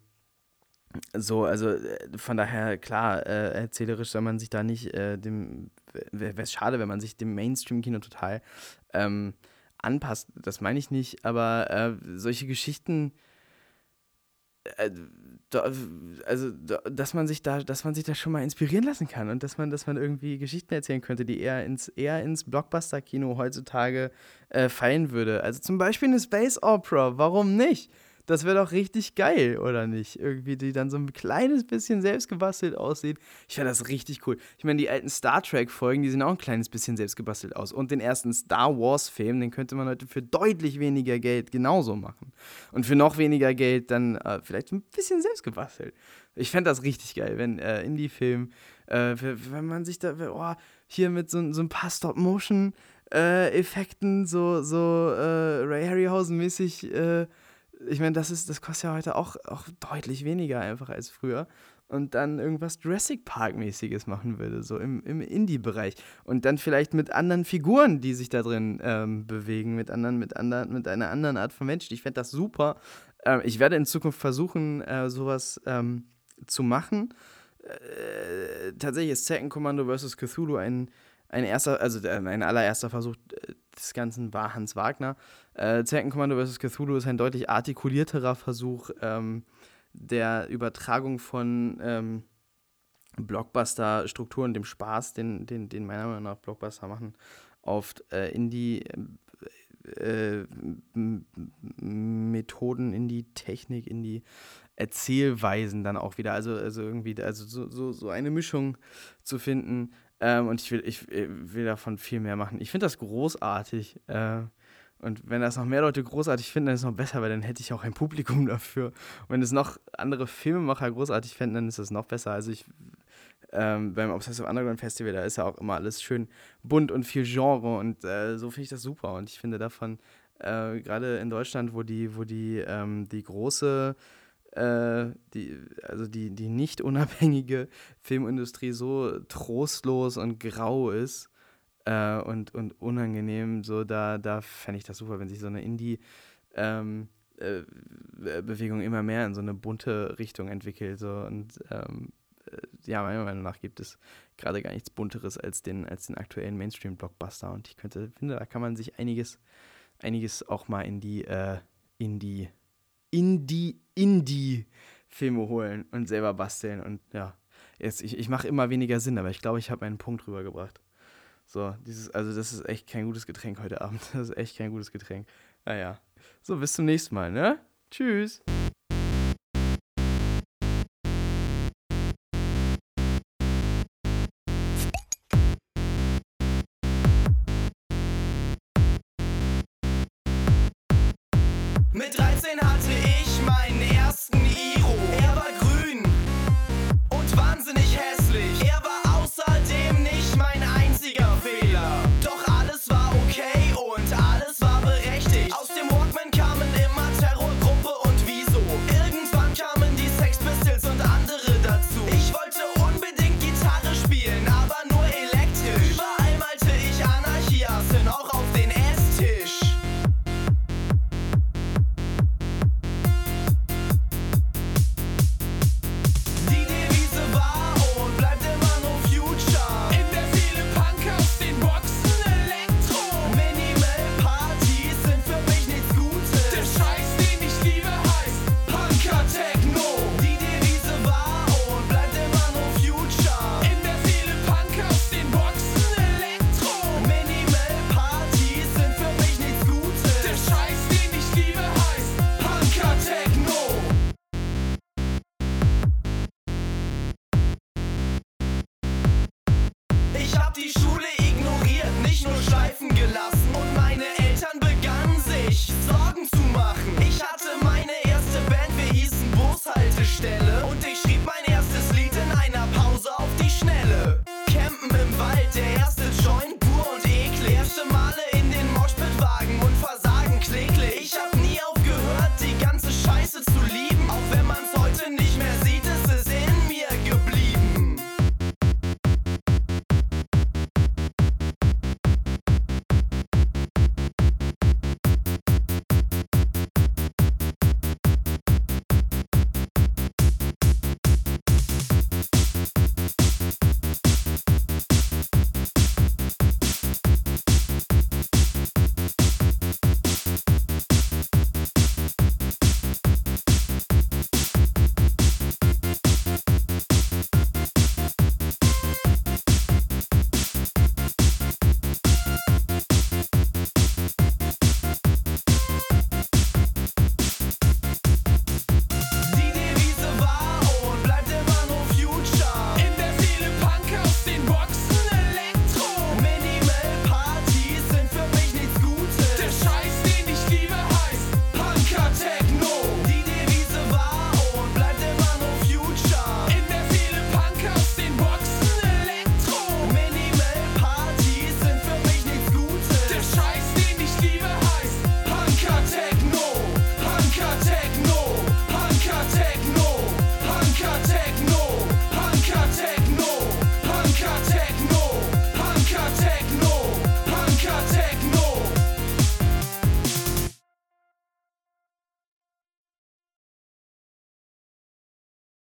A: so, also äh, von daher, klar, äh, erzählerisch soll man sich da nicht äh, dem, wäre es schade, wenn man sich dem Mainstream-Kino total ähm, anpasst. Das meine ich nicht, aber äh, solche Geschichten, äh, also dass man sich da, dass man sich da schon mal inspirieren lassen kann und dass man, dass man irgendwie Geschichten erzählen könnte, die eher ins, eher ins Blockbuster-Kino heutzutage äh, fallen würde. Also zum Beispiel eine Space Opera, warum nicht? Das wäre doch richtig geil, oder nicht? Irgendwie, die dann so ein kleines bisschen selbstgebastelt aussieht. Ich fände das richtig cool. Ich meine, die alten Star Trek-Folgen, die sehen auch ein kleines bisschen selbstgebastelt aus. Und den ersten Star Wars-Film, den könnte man heute für deutlich weniger Geld genauso machen. Und für noch weniger Geld dann äh, vielleicht ein bisschen selbstgebastelt. Ich fände das richtig geil, wenn äh, Indie-Film, äh, wenn man sich da, oh, hier mit so, so ein paar Stop-Motion- äh, Effekten, so, so äh, Ray Harryhausen-mäßig äh, ich meine, das ist, das kostet ja heute auch, auch deutlich weniger einfach als früher. Und dann irgendwas Jurassic Park-mäßiges machen würde, so im, im Indie-Bereich. Und dann vielleicht mit anderen Figuren, die sich da drin ähm, bewegen, mit anderen, mit anderen, mit einer anderen Art von Menschen. Ich fände das super. Ähm, ich werde in Zukunft versuchen, äh, sowas ähm, zu machen. Äh, tatsächlich ist Second Commando vs. Cthulhu ein ein erster, also äh, mein allererster Versuch äh, des Ganzen war Hans Wagner. Äh, Zeckenkommando vs. Cthulhu ist ein deutlich artikulierterer Versuch ähm, der Übertragung von ähm, Blockbuster-Strukturen, dem Spaß, den, den, den meiner Meinung nach Blockbuster machen, auf äh, in die äh, Methoden, in die Technik, in die Erzählweisen dann auch wieder. Also, also irgendwie, also so, so, so eine Mischung zu finden, ähm, und ich will, ich will davon viel mehr machen. Ich finde das großartig. Äh, und wenn das noch mehr Leute großartig finden, dann ist es noch besser, weil dann hätte ich auch ein Publikum dafür. Und wenn es noch andere Filmemacher großartig fänden, dann ist es noch besser. Also ich ähm, beim Obsessive Underground Festival, da ist ja auch immer alles schön bunt und viel Genre und äh, so finde ich das super. Und ich finde davon, äh, gerade in Deutschland, wo die, wo die, ähm, die große äh, die, also die, die nicht unabhängige Filmindustrie so trostlos und grau ist äh, und, und unangenehm, so da, da fände ich das super, wenn sich so eine Indie- ähm, äh, immer mehr in so eine bunte Richtung entwickelt. So. Und ähm, äh, ja, meiner Meinung nach gibt es gerade gar nichts Bunteres als den, als den aktuellen Mainstream-Blockbuster. Und ich könnte, finde, da kann man sich einiges, einiges auch mal in die, äh, in die Indie, Indie-Filme holen und selber basteln. Und ja, jetzt, ich, ich mache immer weniger Sinn, aber ich glaube, ich habe meinen Punkt rübergebracht. So, dieses, also das ist echt kein gutes Getränk heute Abend. Das ist echt kein gutes Getränk. Naja. So, bis zum nächsten Mal, ne? Tschüss.